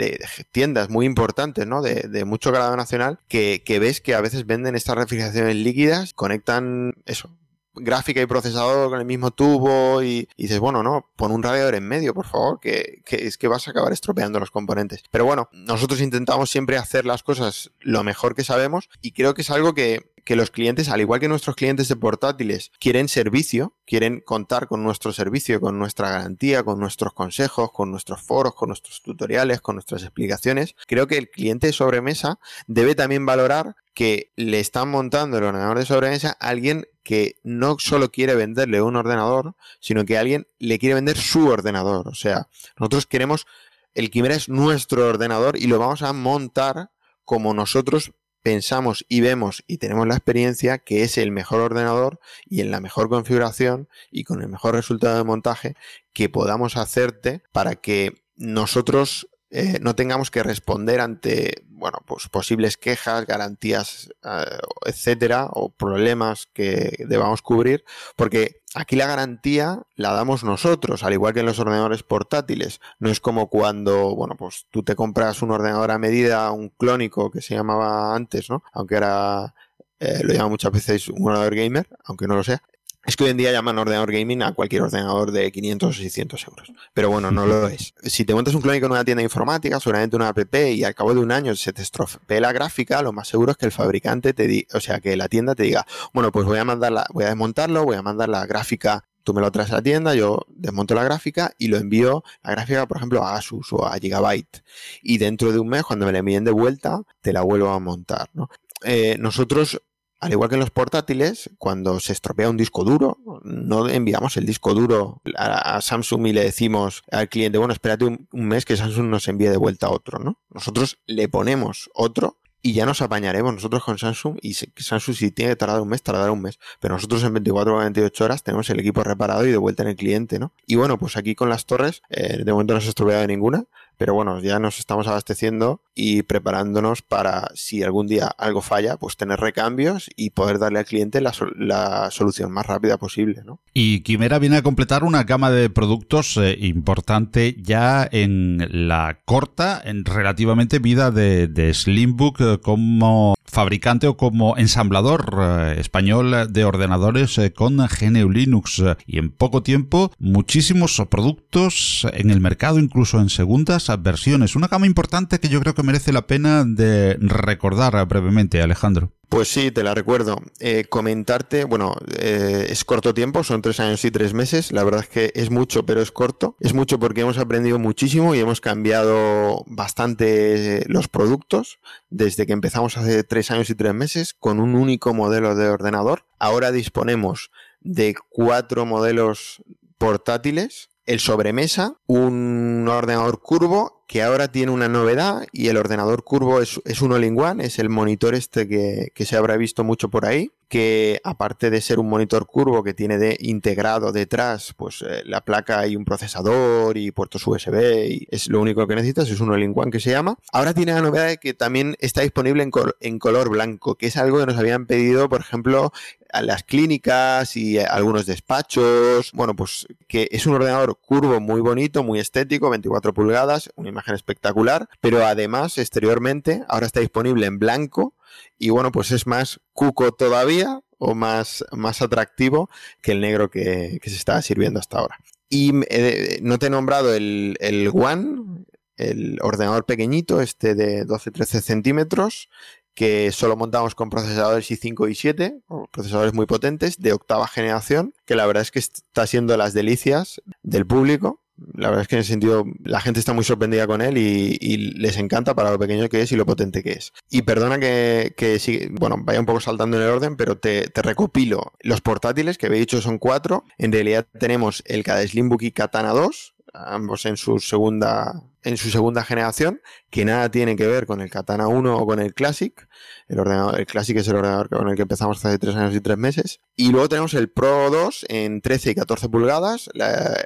tiendas muy importantes, ¿no? De, mucho grado nacional que, que, ves que a veces venden estas refrigeraciones líquidas, conectan eso, gráfica y procesador con el mismo tubo y, dices, bueno, no, pon un radiador en medio, por favor, que, que, es que vas a acabar estropeando los componentes. Pero bueno, nosotros intentamos siempre hacer las cosas lo mejor que sabemos y creo que es algo que, que los clientes, al igual que nuestros clientes de portátiles, quieren servicio, quieren contar con nuestro servicio, con nuestra garantía, con nuestros consejos, con nuestros foros, con nuestros tutoriales, con nuestras explicaciones, creo que el cliente de sobremesa debe también valorar que le están montando el ordenador de sobremesa a alguien que no solo quiere venderle un ordenador, sino que alguien le quiere vender su ordenador. O sea, nosotros queremos el Quimera es nuestro ordenador y lo vamos a montar como nosotros pensamos y vemos y tenemos la experiencia que es el mejor ordenador y en la mejor configuración y con el mejor resultado de montaje que podamos hacerte para que nosotros eh, no tengamos que responder ante bueno, pues posibles quejas, garantías, eh, etcétera, o problemas que debamos cubrir, porque aquí la garantía la damos nosotros, al igual que en los ordenadores portátiles. No es como cuando, bueno, pues tú te compras un ordenador a medida, un clónico que se llamaba antes, ¿no? Aunque era eh, lo llaman muchas veces un ordenador gamer, aunque no lo sea. Es que hoy en día llaman ordenador gaming a cualquier ordenador de 500 o 600 euros. Pero bueno, no lo es. Si te montas un clónico en una tienda informática, seguramente una app, y al cabo de un año se te estropee la gráfica, lo más seguro es que el fabricante te diga, o sea, que la tienda te diga, bueno, pues voy a mandarla, voy a desmontarlo, voy a mandar la gráfica tú me lo traes a la tienda, yo desmonto la gráfica y lo envío, la gráfica, por ejemplo, a Asus o a Gigabyte. Y dentro de un mes, cuando me la envíen de vuelta, te la vuelvo a montar. ¿no? Eh, nosotros al igual que en los portátiles, cuando se estropea un disco duro, no enviamos el disco duro a, Samsung y le decimos al cliente, bueno, espérate un, mes que Samsung nos envíe de vuelta otro, ¿no? Nosotros le ponemos otro y ya nos apañaremos nosotros con Samsung y Samsung si tiene que tardar un mes, tardará un mes. Pero nosotros en 24 o 48 horas tenemos el equipo reparado y de vuelta en el cliente, ¿no? Y bueno, pues aquí con las torres, eh, de momento no se ha estropeado ninguna, pero bueno, ya nos estamos abasteciendo y preparándonos para, si algún día algo falla, pues tener recambios y poder darle al cliente la, solución más rápida posible. ¿no? Y Quimera viene a completar una gama de productos eh, importante ya en la corta, en relativamente vida de, Slimbook eh, como fabricante o como ensamblador eh, español de ordenadores con GNU Linux. Y en poco tiempo, muchísimos productos en el mercado, incluso en segundas versiones. Una gama importante que yo creo que merece la pena de recordar brevemente, Alejandro. Pues sí, te la recuerdo. Eh, comentarte, bueno, eh, es corto tiempo, son tres años y tres meses. La verdad es que es mucho, pero es corto. Es mucho porque hemos aprendido muchísimo y hemos cambiado bastante los productos desde que empezamos hace tres años y tres meses con un único modelo de ordenador. Ahora disponemos de cuatro modelos portátiles el sobremesa, un ordenador curvo que ahora tiene una novedad y el ordenador curvo es, un all-in-one, es el monitor este que, que, se habrá visto mucho por ahí, que aparte de ser un monitor curvo que tiene de integrado detrás, pues eh, la placa y un procesador y puertos USB y es lo único que necesitas, es un all-in-one que se llama. Ahora tiene la novedad de que también está disponible en, en color blanco, que es algo que nos habían pedido, por ejemplo, a las clínicas y algunos despachos. Bueno, pues que es un ordenador curvo muy bonito, muy estético, 24 pulgadas, una imagen espectacular, pero además exteriormente ahora está disponible en blanco y bueno, pues es más cuco todavía o más, más atractivo que el negro que, se está sirviendo hasta ahora. Y eh, no te he nombrado el, el One, el ordenador pequeñito, este de 12-13 centímetros, que solo montamos con procesadores i5 y 7, procesadores muy potentes de octava generación, que la verdad es que está siendo las delicias del público. La verdad es que en ese sentido la gente está muy sorprendida con él y, les encanta para lo pequeño que es y lo potente que es. Y perdona que, bueno, vaya un poco saltando en el orden, pero te, recopilo los portátiles que había dicho son cuatro. En realidad tenemos el Kada Slimbook y Katana 2, ambos en su segunda en su segunda generación, que nada tiene que ver con el Katana 1 o con el Classic. El, ordenador, el Classic es el ordenador con el que empezamos hace 3 años y 3 meses. Y luego tenemos el Pro 2 en 13 y 14 pulgadas,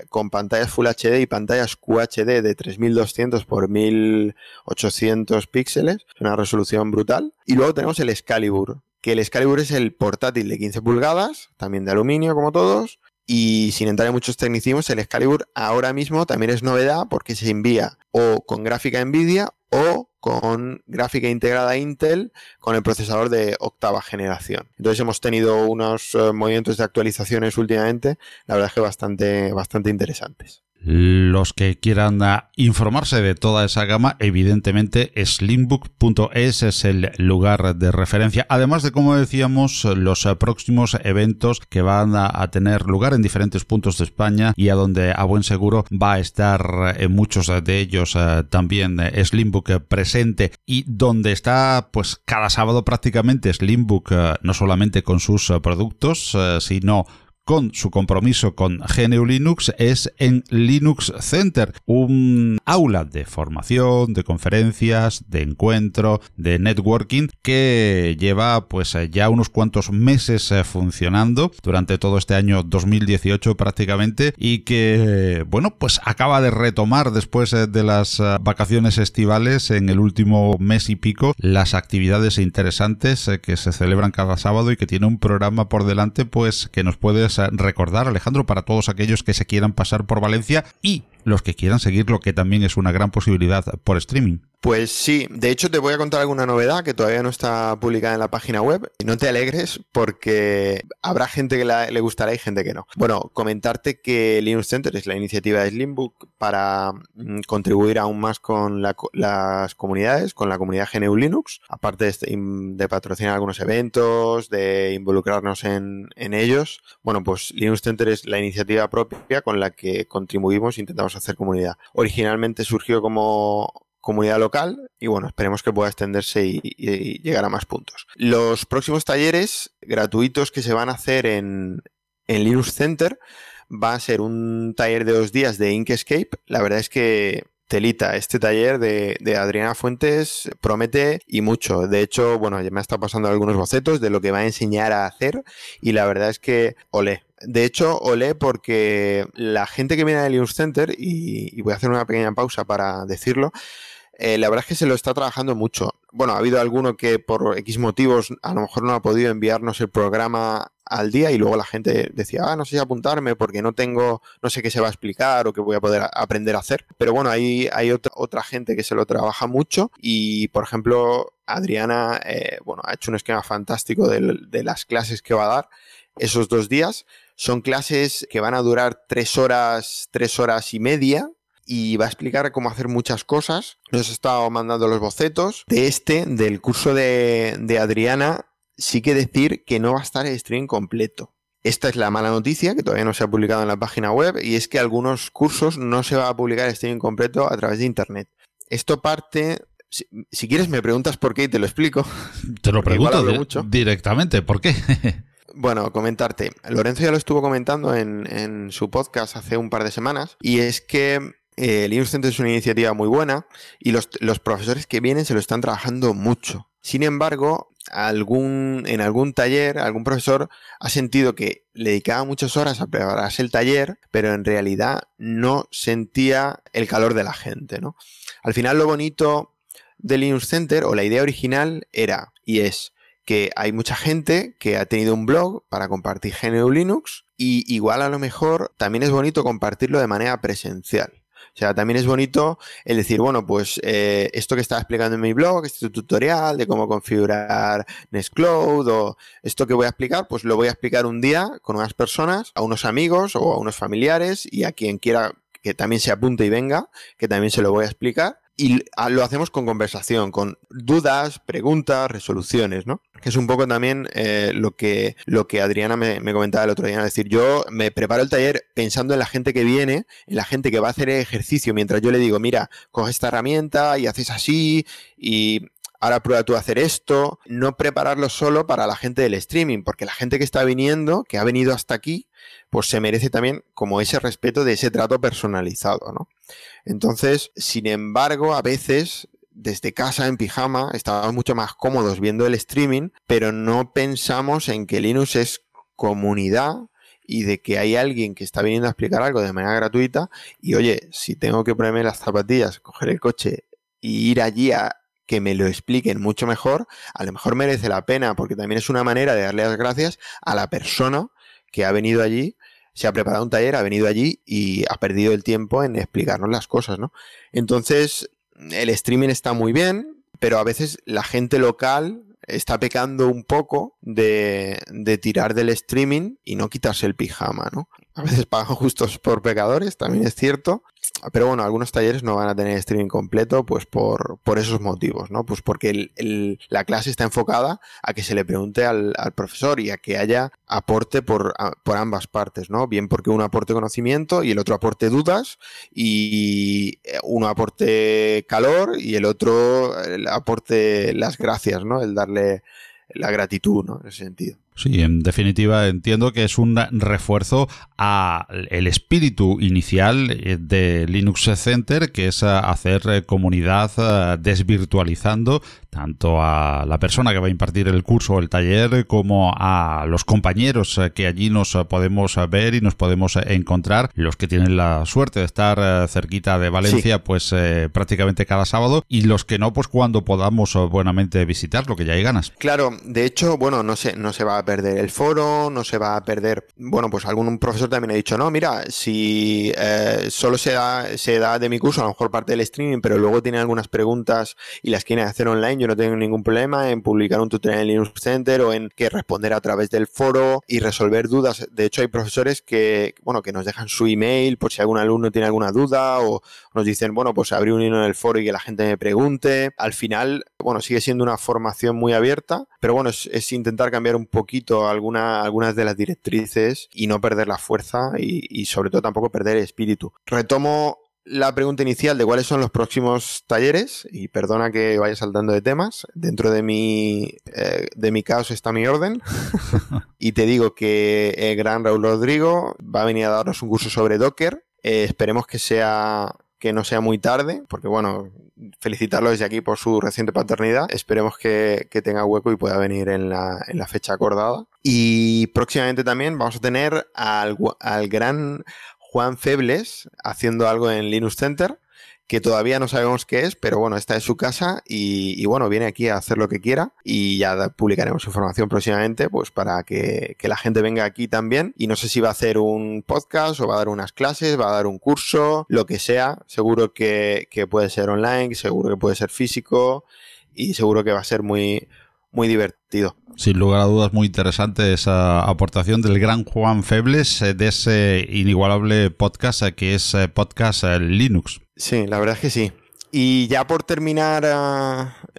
con pantallas Full HD y pantallas QHD de 3200 por 1800 píxeles. una resolución brutal. Y luego tenemos el Excalibur, que el Excalibur es el portátil de 15 pulgadas, también de aluminio como todos, y sin entrar en muchos tecnicismos, el Excalibur ahora mismo también es novedad porque se envía o con gráfica Nvidia o con gráfica integrada Intel con el procesador de octava generación. Entonces hemos tenido unos eh, movimientos de actualizaciones últimamente, la verdad es que bastante, bastante interesantes. Los que quieran ah, informarse de toda esa gama, evidentemente slimbook.es es el lugar de referencia. Además de, como decíamos, los ah, próximos eventos que van a tener lugar en diferentes puntos de España y a donde a buen seguro va a estar en muchos de ellos ah, también eh, Slimbook presente y donde está pues cada sábado prácticamente Slimbook no solamente con sus productos, sino con su compromiso con GNU Linux es en Linux Center, un aula de formación, de conferencias, de encuentro, de networking que lleva pues ya unos cuantos meses eh, funcionando durante todo este año 2018 prácticamente y que bueno pues acaba de retomar después eh, de las eh, vacaciones estivales en el último mes y pico las actividades interesantes que se celebran cada sábado y que tiene un programa por delante pues que nos puedes recordar Alejandro para todos aquellos que se quieran pasar por Valencia y los que quieran seguirlo que también es una gran posibilidad por streaming. Pues sí, de hecho te voy a contar alguna novedad que todavía no está publicada en la página web. No te alegres porque habrá gente que le gustará y gente que no. Bueno, comentarte que Linux Center es la iniciativa de Slimbook para mm, contribuir aún más con las comunidades, con la comunidad GNU Linux, aparte de, de patrocinar algunos eventos, de involucrarnos en, en ellos. Bueno, pues Linux Center es la iniciativa propia con la que contribuimos, intentamos hacer comunidad. Originalmente surgió como comunidad local y bueno, esperemos que pueda extenderse y, llegar a más puntos. Los próximos talleres gratuitos que se van a hacer en, en Linux Center va a ser un taller de dos días de Inkscape. La verdad es que telita, este taller de, Adriana Fuentes promete y mucho. De hecho, bueno, ya me está pasando algunos bocetos de lo que va a enseñar a hacer y la verdad es que olé. De hecho, olé porque la gente que viene de Linux Center, y voy a hacer una pequeña pausa para decirlo, eh, la verdad es que se lo está trabajando mucho. Bueno, ha habido alguno que por X motivos a lo mejor no ha podido enviarnos el programa al día y luego la gente decía, ah, no sé si apuntarme porque no tengo, no sé qué se va a explicar o qué voy a poder aprender a hacer. Pero bueno, ahí hay otra, otra gente que se lo trabaja mucho y, por ejemplo, Adriana, eh, bueno, ha hecho un esquema fantástico de, de las clases que va a dar esos dos días. Son clases que van a durar tres horas, tres horas y media, y va a explicar cómo hacer muchas cosas. Nos ha estado mandando los bocetos. De este, del curso de, Adriana, sí que decir que no va a estar el stream completo. Esta es la mala noticia que todavía no se ha publicado en la página web y es que algunos cursos no se va a publicar el stream completo a través de internet. Esto parte si, quieres me preguntas por qué y te lo explico. Te lo pregunto directamente, ¿por qué? bueno, comentarte. Lorenzo ya lo estuvo comentando en, en, su podcast hace un par de semanas y es que el Linux Center es una iniciativa muy buena y los, profesores que vienen se lo están trabajando mucho. Sin embargo, algún, en algún taller, algún profesor ha sentido que le dedicaba muchas horas a prepararse el taller, pero en realidad no sentía el calor de la gente, ¿no? Al final lo bonito del Linux Center o la idea original era y es que hay mucha gente que ha tenido un blog para compartir GNU Linux y igual a lo mejor también es bonito compartirlo de manera presencial. O sea, también es bonito el decir, bueno, pues eh, esto que estaba explicando en mi blog, este tutorial de cómo configurar Nextcloud o esto que voy a explicar, pues lo voy a explicar un día con unas personas, a unos amigos o a unos familiares y a quien quiera que también se apunte y venga, que también se lo voy a explicar y lo hacemos con conversación, con dudas, preguntas, resoluciones, ¿no? Que es un poco también eh, lo, que, lo que Adriana me, comentaba el otro día. Es decir, yo me preparo el taller pensando en la gente que viene, en la gente que va a hacer ejercicio, mientras yo le digo, mira, coge esta herramienta y haces así y ahora prueba tú a hacer esto. No prepararlo solo para la gente del streaming, porque la gente que está viniendo, que ha venido hasta aquí, pues se merece también como ese respeto de ese trato personalizado, ¿no? Entonces, sin embargo, a veces desde casa en pijama estamos mucho más cómodos viendo el streaming, pero no pensamos en que Linux es comunidad y de que hay alguien que está viniendo a explicar algo de manera gratuita y oye, si tengo que ponerme las zapatillas, coger el coche y ir allí a que me lo expliquen mucho mejor, a lo mejor merece la pena porque también es una manera de darle las gracias a la persona que ha venido allí se ha preparado un taller, ha venido allí y ha perdido el tiempo en explicarnos las cosas, ¿no? Entonces, el streaming está muy bien, pero a veces la gente local está pecando un poco de, de tirar del streaming y no quitarse el pijama, ¿no? A veces pagan justos por pecadores, también es cierto, pero bueno, algunos talleres no van a tener streaming completo, pues por, por esos motivos, ¿no? Pues porque el, la clase está enfocada a que se le pregunte al, al profesor y a que haya aporte por, por, ambas partes, ¿no? Bien porque uno aporte conocimiento y el otro aporte dudas y uno aporte calor y el otro aporte las gracias, ¿no? El darle la gratitud, ¿no? En ese sentido. Sí, en definitiva entiendo que es un refuerzo a el espíritu inicial eh, de Linux Center, que es hacer comunidad desvirtualizando tanto a la persona que va a impartir el curso o el taller como a los compañeros que allí nos podemos ver y nos podemos encontrar, los que tienen la suerte de estar cerquita de Valencia, pues prácticamente cada sábado, y los que no, pues cuando podamos buenamente visitarlo, que ya hay ganas. Claro, de hecho, bueno, no se, no se va a perder el foro, no se va a perder, bueno, pues algún profesor también ha dicho, no, mira, si eh, solo se da, se da de mi curso, a lo mejor parte del streaming, pero luego tiene algunas preguntas y las quiere hacer online, yo no tengo ningún problema en publicar un tutorial en Linux Center o en que responder a través del foro y resolver dudas. De hecho, hay profesores que, bueno, que nos dejan su email por si algún alumno tiene alguna duda o nos dicen, bueno, pues abrir un hilo en el foro y que la gente me pregunte. Al final, bueno, sigue siendo una formación muy abierta, pero bueno, es, intentar cambiar un poquito alguna, algunas de las directrices y no perder la fuerza y, y sobre todo tampoco perder el espíritu. Retomo la pregunta inicial de cuáles son los próximos talleres y perdona que vaya saltando de temas. Dentro de mi, eh, de mi caos está mi orden y te digo que el gran Raúl Rodrigo va a venir a darnos un curso sobre Docker. Eh, esperemos que sea que no sea muy tarde, porque bueno, felicitarlo desde aquí por su reciente paternidad. Esperemos que, tenga hueco y pueda venir en la, en la, fecha acordada. Y próximamente también vamos a tener al, al gran Juan Febles haciendo algo en Linux Center, que todavía no sabemos qué es, pero bueno, esta es su casa y, bueno, viene aquí a hacer lo que quiera y ya publicaremos información próximamente, pues para que, la gente venga aquí también. Y no sé si va a hacer un podcast o va a dar unas clases, va a dar un curso, lo que sea. Seguro que, puede ser online, seguro que puede ser físico y seguro que va a ser muy, muy divertido. Sin lugar a dudas, muy interesante esa aportación del gran Juan Febles eh, de ese inigualable podcast eh, que es eh, Podcast Linux. Sí, la verdad es que sí. Y ya por terminar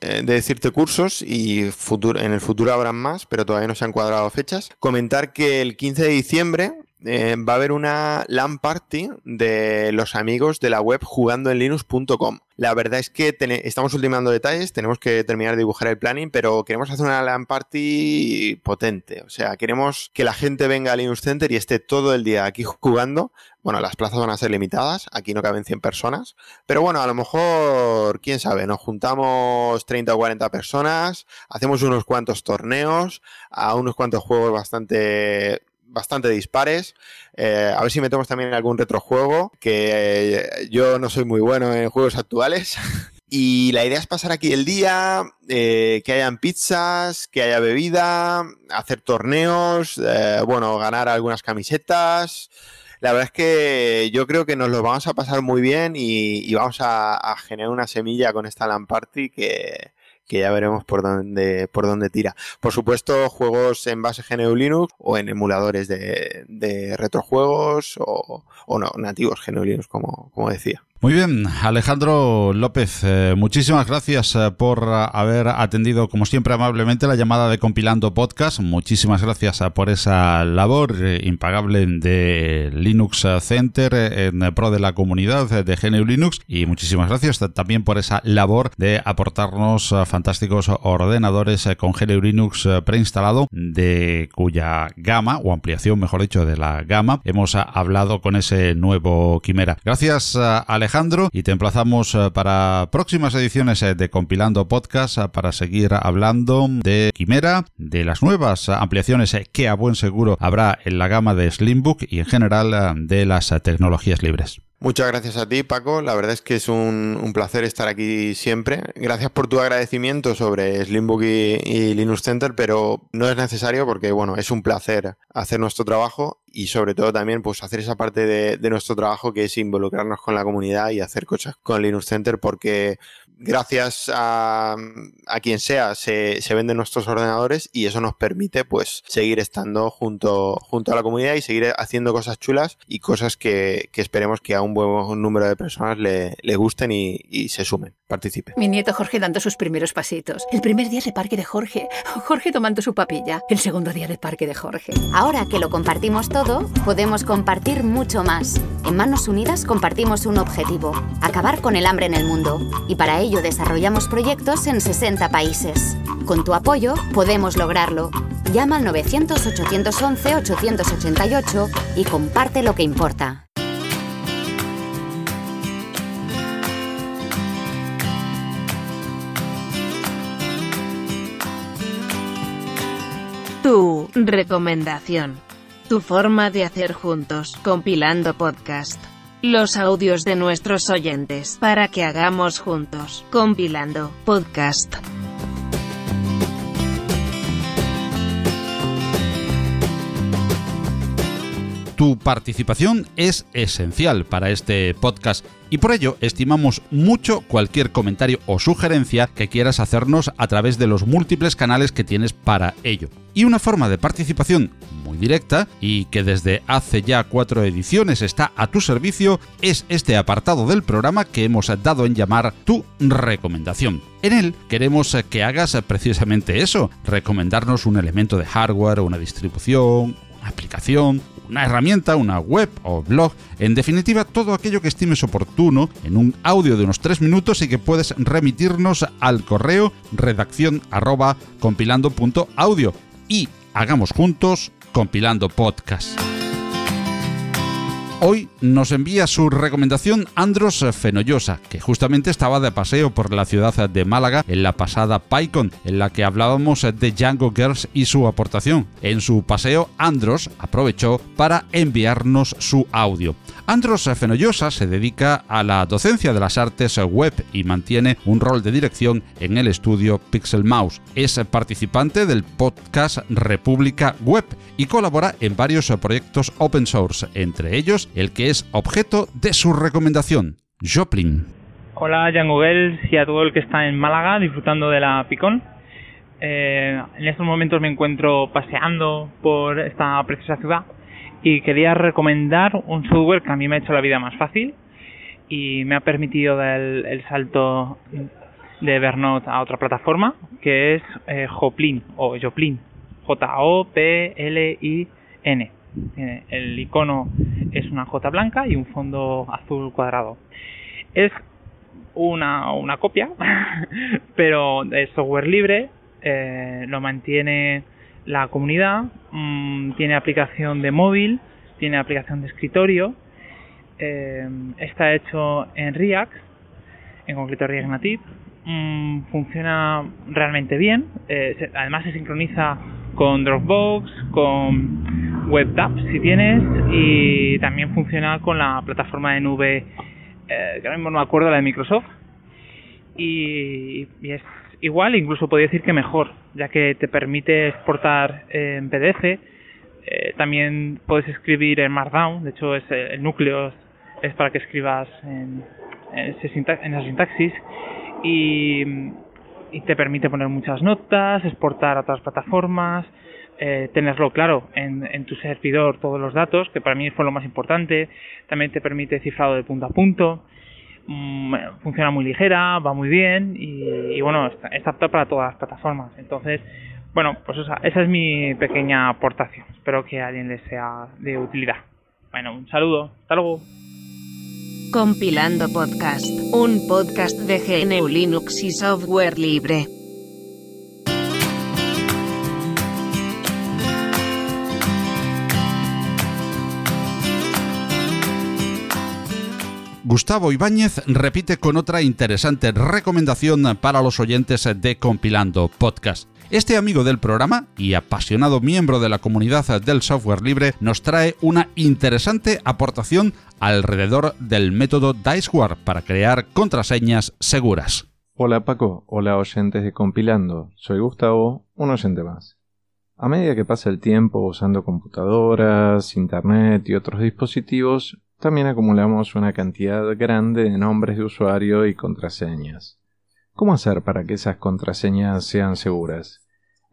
de decirte cursos, y futuro, en el futuro habrán más, pero todavía no se han cuadrado fechas, comentar que el 15 de diciembre va a haber una LAN party de los amigos de la web jugando en linux.com. La verdad es que estamos ultimando detalles, tenemos que terminar de dibujar el planning, pero queremos hacer una LAN party potente. O sea, queremos que la gente venga a Linux Center y esté todo el día aquí jugando. Bueno, las plazas van a ser limitadas, aquí no caben 100 personas, pero bueno, a lo mejor, quién sabe, nos juntamos 30 o 40 personas, hacemos unos cuantos torneos, a unos cuantos juegos bastante bastante dispares. Eh, a ver si metemos también algún retrojuego, que eh, yo no soy muy bueno en juegos actuales. Y la idea es pasar aquí el día, eh, que hayan pizzas, que haya bebida, hacer torneos, bueno, ganar algunas camisetas. La verdad es que yo creo que nos lo vamos a pasar muy bien y, vamos a, generar una semilla con esta LAN Party que, que ya veremos por dónde, por dónde tira. Por supuesto, juegos en base GNU Linux o en emuladores de, de retrojuegos o, o no, nativos GNU Linux, como, como decía. Muy bien, Alejandro López, eh, muchísimas gracias eh, por eh, haber atendido, como siempre, amablemente la llamada de Compilando Podcast. Muchísimas gracias por esa labor impagable de Linux Center en pro de la comunidad de GNU Linux y muchísimas gracias también por esa labor de aportarnos fantásticos ordenadores con GNU Linux preinstalado, de cuya gama, o ampliación, mejor dicho, de la gama, hemos hablado con ese nuevo Quimera. Gracias, Alejandro y te emplazamos eh, para próximas ediciones eh, de Compilando Podcast eh, para seguir hablando de Quimera, de las nuevas ampliaciones que a buen seguro habrá en la gama de Slimbook y en general de las tecnologías libres. Muchas gracias a ti, Paco. La verdad es que es un, placer estar aquí siempre. Gracias por tu agradecimiento sobre Slimbook y, Linux Center, pero no es necesario porque, bueno, es un placer hacer nuestro trabajo y sobre todo también pues hacer esa parte de, de nuestro trabajo que es involucrarnos con la comunidad y hacer cosas con Linux Center porque gracias a, quien sea, se, venden nuestros ordenadores y eso nos permite pues seguir estando junto, junto a la comunidad y seguir haciendo cosas chulas y cosas que, esperemos que a un buen número de personas le, gusten y, se sumen, participen. Mi nieto Jorge dando sus primeros pasitos. El primer día de parque de Jorge, Jorge tomando su papilla. El segundo día de parque de Jorge. Ahora que lo compartimos todo, podemos compartir mucho más. En Manos Unidas compartimos un objetivo, acabar con el hambre en el mundo. Y para ello desarrollamos proyectos en 60 países. Con tu apoyo podemos lograrlo. Llama al 900-811-888 y comparte lo que importa. Tu recomendación. Tu forma de hacer juntos, compilando podcast. Los audios de nuestros oyentes para que hagamos juntos, compilando podcast. Tu participación es esencial para este podcast y por ello estimamos mucho cualquier comentario o sugerencia que quieras hacernos a través de los múltiples canales que tienes para ello. Y una forma de participación muy directa y que desde hace ya cuatro ediciones está a tu servicio es este apartado del programa que hemos dado en llamar tu recomendación. En él queremos que hagas precisamente eso, recomendarnos un elemento de hardware, una distribución, una aplicación, una herramienta, una web o blog, en definitiva todo aquello que estimes oportuno en un audio de unos 3 minutos y que puedes remitirnos al correo redacción arroba compilando.audio y hagamos juntos compilando podcast. Hoy nos envía su recomendación Andros Fenollosa, que justamente estaba de paseo por la ciudad de Málaga en la pasada PyCon, en la que hablábamos de Django Girls y su aportación. En su paseo, Andros aprovechó para enviarnos su audio. Andros Fenollosa se dedica a la docencia de las artes web y mantiene un rol de dirección en el estudio Pixel Mouse. Es participante del podcast República Web y colabora en varios proyectos open source, entre ellos el que es objeto de su recomendación, Joplin. Hola Jan Google y a todo el que está en Málaga disfrutando de la Picón. Eh, en estos momentos me encuentro paseando por esta preciosa ciudad y quería recomendar un software que a mí me ha hecho la vida más fácil y me ha permitido dar el, salto de Evernote a otra plataforma que es eh, Joplin o Joplin J-O-P-L-I-N el icono es una J blanca y un fondo azul cuadrado. Es una, una copia, pero es software libre, eh, lo mantiene la comunidad, mm, tiene aplicación de móvil, tiene aplicación de escritorio, eh, está hecho en React, en concreto React Native, mm, funciona realmente bien, eh, además se sincroniza con Dropbox, con WebDAV si tienes y también funciona con la plataforma de nube eh, que ahora mismo no me acuerdo la de Microsoft. Y, es igual incluso podría decir que mejor ya que te permite exportar en PDF eh, también puedes escribir en Markdown de hecho es el núcleo es para que escribas en, en, en esa sintaxis. Y y te permite poner muchas notas, exportar a otras plataformas, eh, tenerlo claro en, en, tu servidor todos los datos, que para mí fue lo más importante. También te permite cifrado de punto a punto. Mm, funciona muy ligera, va muy bien y, bueno, está, está, apta para todas las plataformas. Entonces, bueno, pues esa, esa es mi pequeña aportación. Espero que a alguien le sea de utilidad. Bueno, un saludo. Hasta luego. Compilando Podcast, un podcast de GNU Linux y software libre. Gustavo Ibáñez repite con otra interesante recomendación para los oyentes de Compilando Podcast. Este amigo del programa y apasionado miembro de la comunidad del software libre nos trae una interesante aportación alrededor del método Diceware para crear contraseñas seguras. Hola Paco, hola oyentes de Compilando, soy Gustavo, un oyente más. A medida que pasa el tiempo usando computadoras, internet y otros dispositivos, también acumulamos una cantidad grande de nombres de usuario y contraseñas. ¿Cómo hacer para que esas contraseñas sean seguras?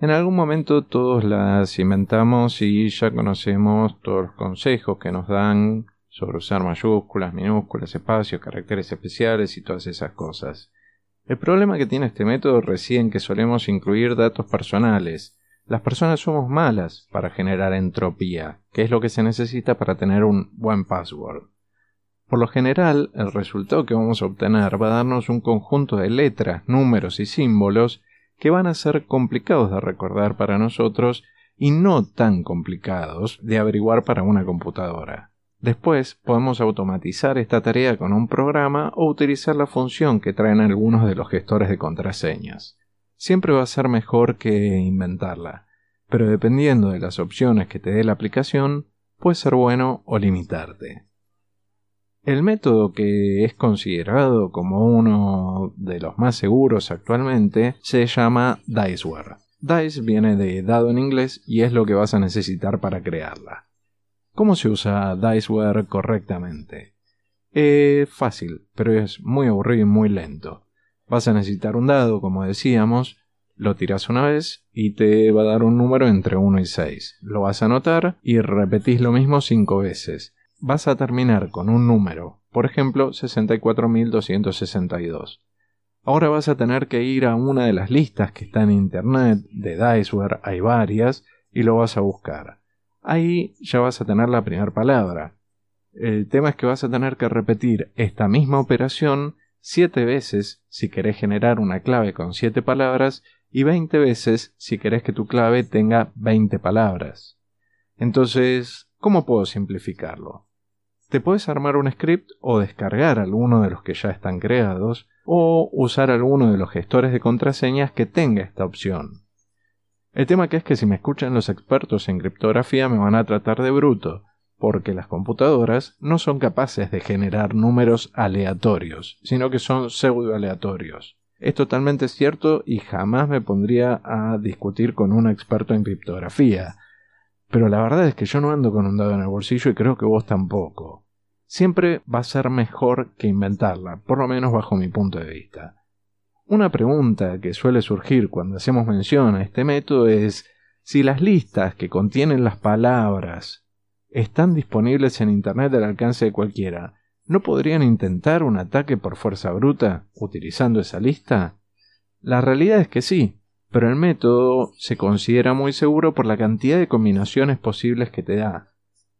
En algún momento todos las inventamos y ya conocemos todos los consejos que nos dan sobre usar mayúsculas, minúsculas, espacios, caracteres especiales y todas esas cosas. El problema que tiene este método reside en que solemos incluir datos personales. Las personas somos malas para generar entropía, que es lo que se necesita para tener un buen password. Por lo general, el resultado que vamos a obtener va a darnos un conjunto de letras, números y símbolos que van a ser complicados de recordar para nosotros y no tan complicados de averiguar para una computadora. Después podemos automatizar esta tarea con un programa o utilizar la función que traen algunos de los gestores de contraseñas. Siempre va a ser mejor que inventarla, pero dependiendo de las opciones que te dé la aplicación, puede ser bueno o limitarte. El método que es considerado como uno de los más seguros actualmente se llama Diceware. Dice viene de dado en inglés y es lo que vas a necesitar para crearla. ¿Cómo se usa Diceware correctamente? Es fácil, pero es muy aburrido y muy lento. Vas a necesitar un dado, como decíamos, lo tiras una vez y te va a dar un número entre 1 y 6. Lo vas a anotar y repetís lo mismo 5 veces vas a terminar con un número, por ejemplo 64.262. Ahora vas a tener que ir a una de las listas que está en internet de Diceware, hay varias, y lo vas a buscar. Ahí ya vas a tener la primera palabra. El tema es que vas a tener que repetir esta misma operación 7 veces si querés generar una clave con 7 palabras y 20 veces si querés que tu clave tenga 20 palabras. Entonces, ¿cómo puedo simplificarlo? Te puedes armar un script o descargar alguno de los que ya están creados o usar alguno de los gestores de contraseñas que tenga esta opción. El tema que es que si me escuchan los expertos en criptografía me van a tratar de bruto, porque las computadoras no son capaces de generar números aleatorios, sino que son pseudo aleatorios. Es totalmente cierto y jamás me pondría a discutir con un experto en criptografía, pero la verdad es que yo no ando con un dado en el bolsillo y creo que vos tampoco. Siempre va a ser mejor que inventarla, por lo menos bajo mi punto de vista. Una pregunta que suele surgir cuando hacemos mención a este método es si las listas que contienen las palabras están disponibles en Internet al alcance de cualquiera, ¿no podrían intentar un ataque por fuerza bruta utilizando esa lista? La realidad es que sí, pero el método se considera muy seguro por la cantidad de combinaciones posibles que te da.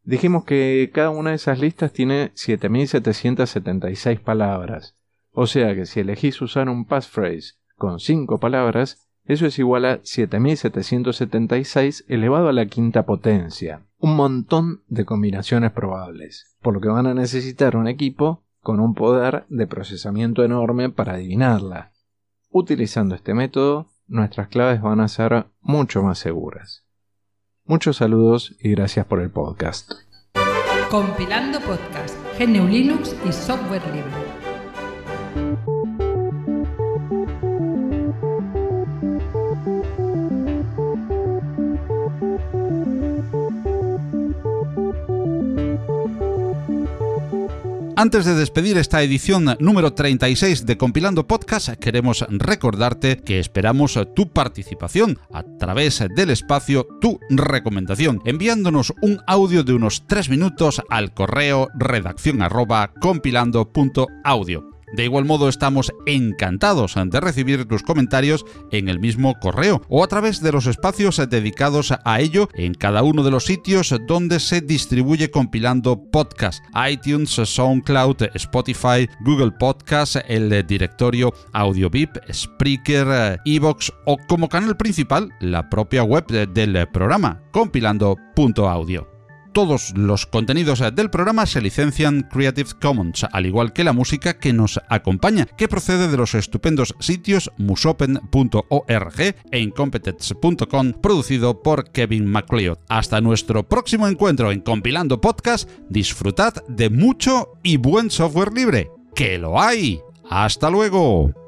Dijimos que cada una de esas listas tiene 7776 palabras, o sea que si elegís usar un passphrase con 5 palabras, eso es igual a 7776 elevado a la quinta potencia, un montón de combinaciones probables, por lo que van a necesitar un equipo con un poder de procesamiento enorme para adivinarla. Utilizando este método, nuestras claves van a ser mucho más seguras. Muchos saludos y gracias por el podcast. Compilando podcast, GNU Linux y software libre. Antes de despedir esta edición número 36 de Compilando Podcast, queremos recordarte que esperamos tu participación a través del espacio Tu Recomendación, enviándonos un audio de unos 3 minutos al correo redacción arroba compilando.audio. De igual modo estamos encantados de recibir tus comentarios en el mismo correo o a través de los espacios dedicados a ello en cada uno de los sitios donde se distribuye compilando podcast, iTunes, SoundCloud, Spotify, Google Podcast, el directorio AudioVip, Spreaker, Evox o como canal principal la propia web del programa compilando.audio. Todos los contenidos eh, del programa se licencian Creative Commons, al igual que la música que nos acompaña, que procede de los estupendos sitios musopen.org e incompetence.com, producido por Kevin MacLeod. Hasta nuestro próximo encuentro en Compilando Podcast, disfrutad de mucho y buen software libre. ¡Que lo hay! ¡Hasta luego!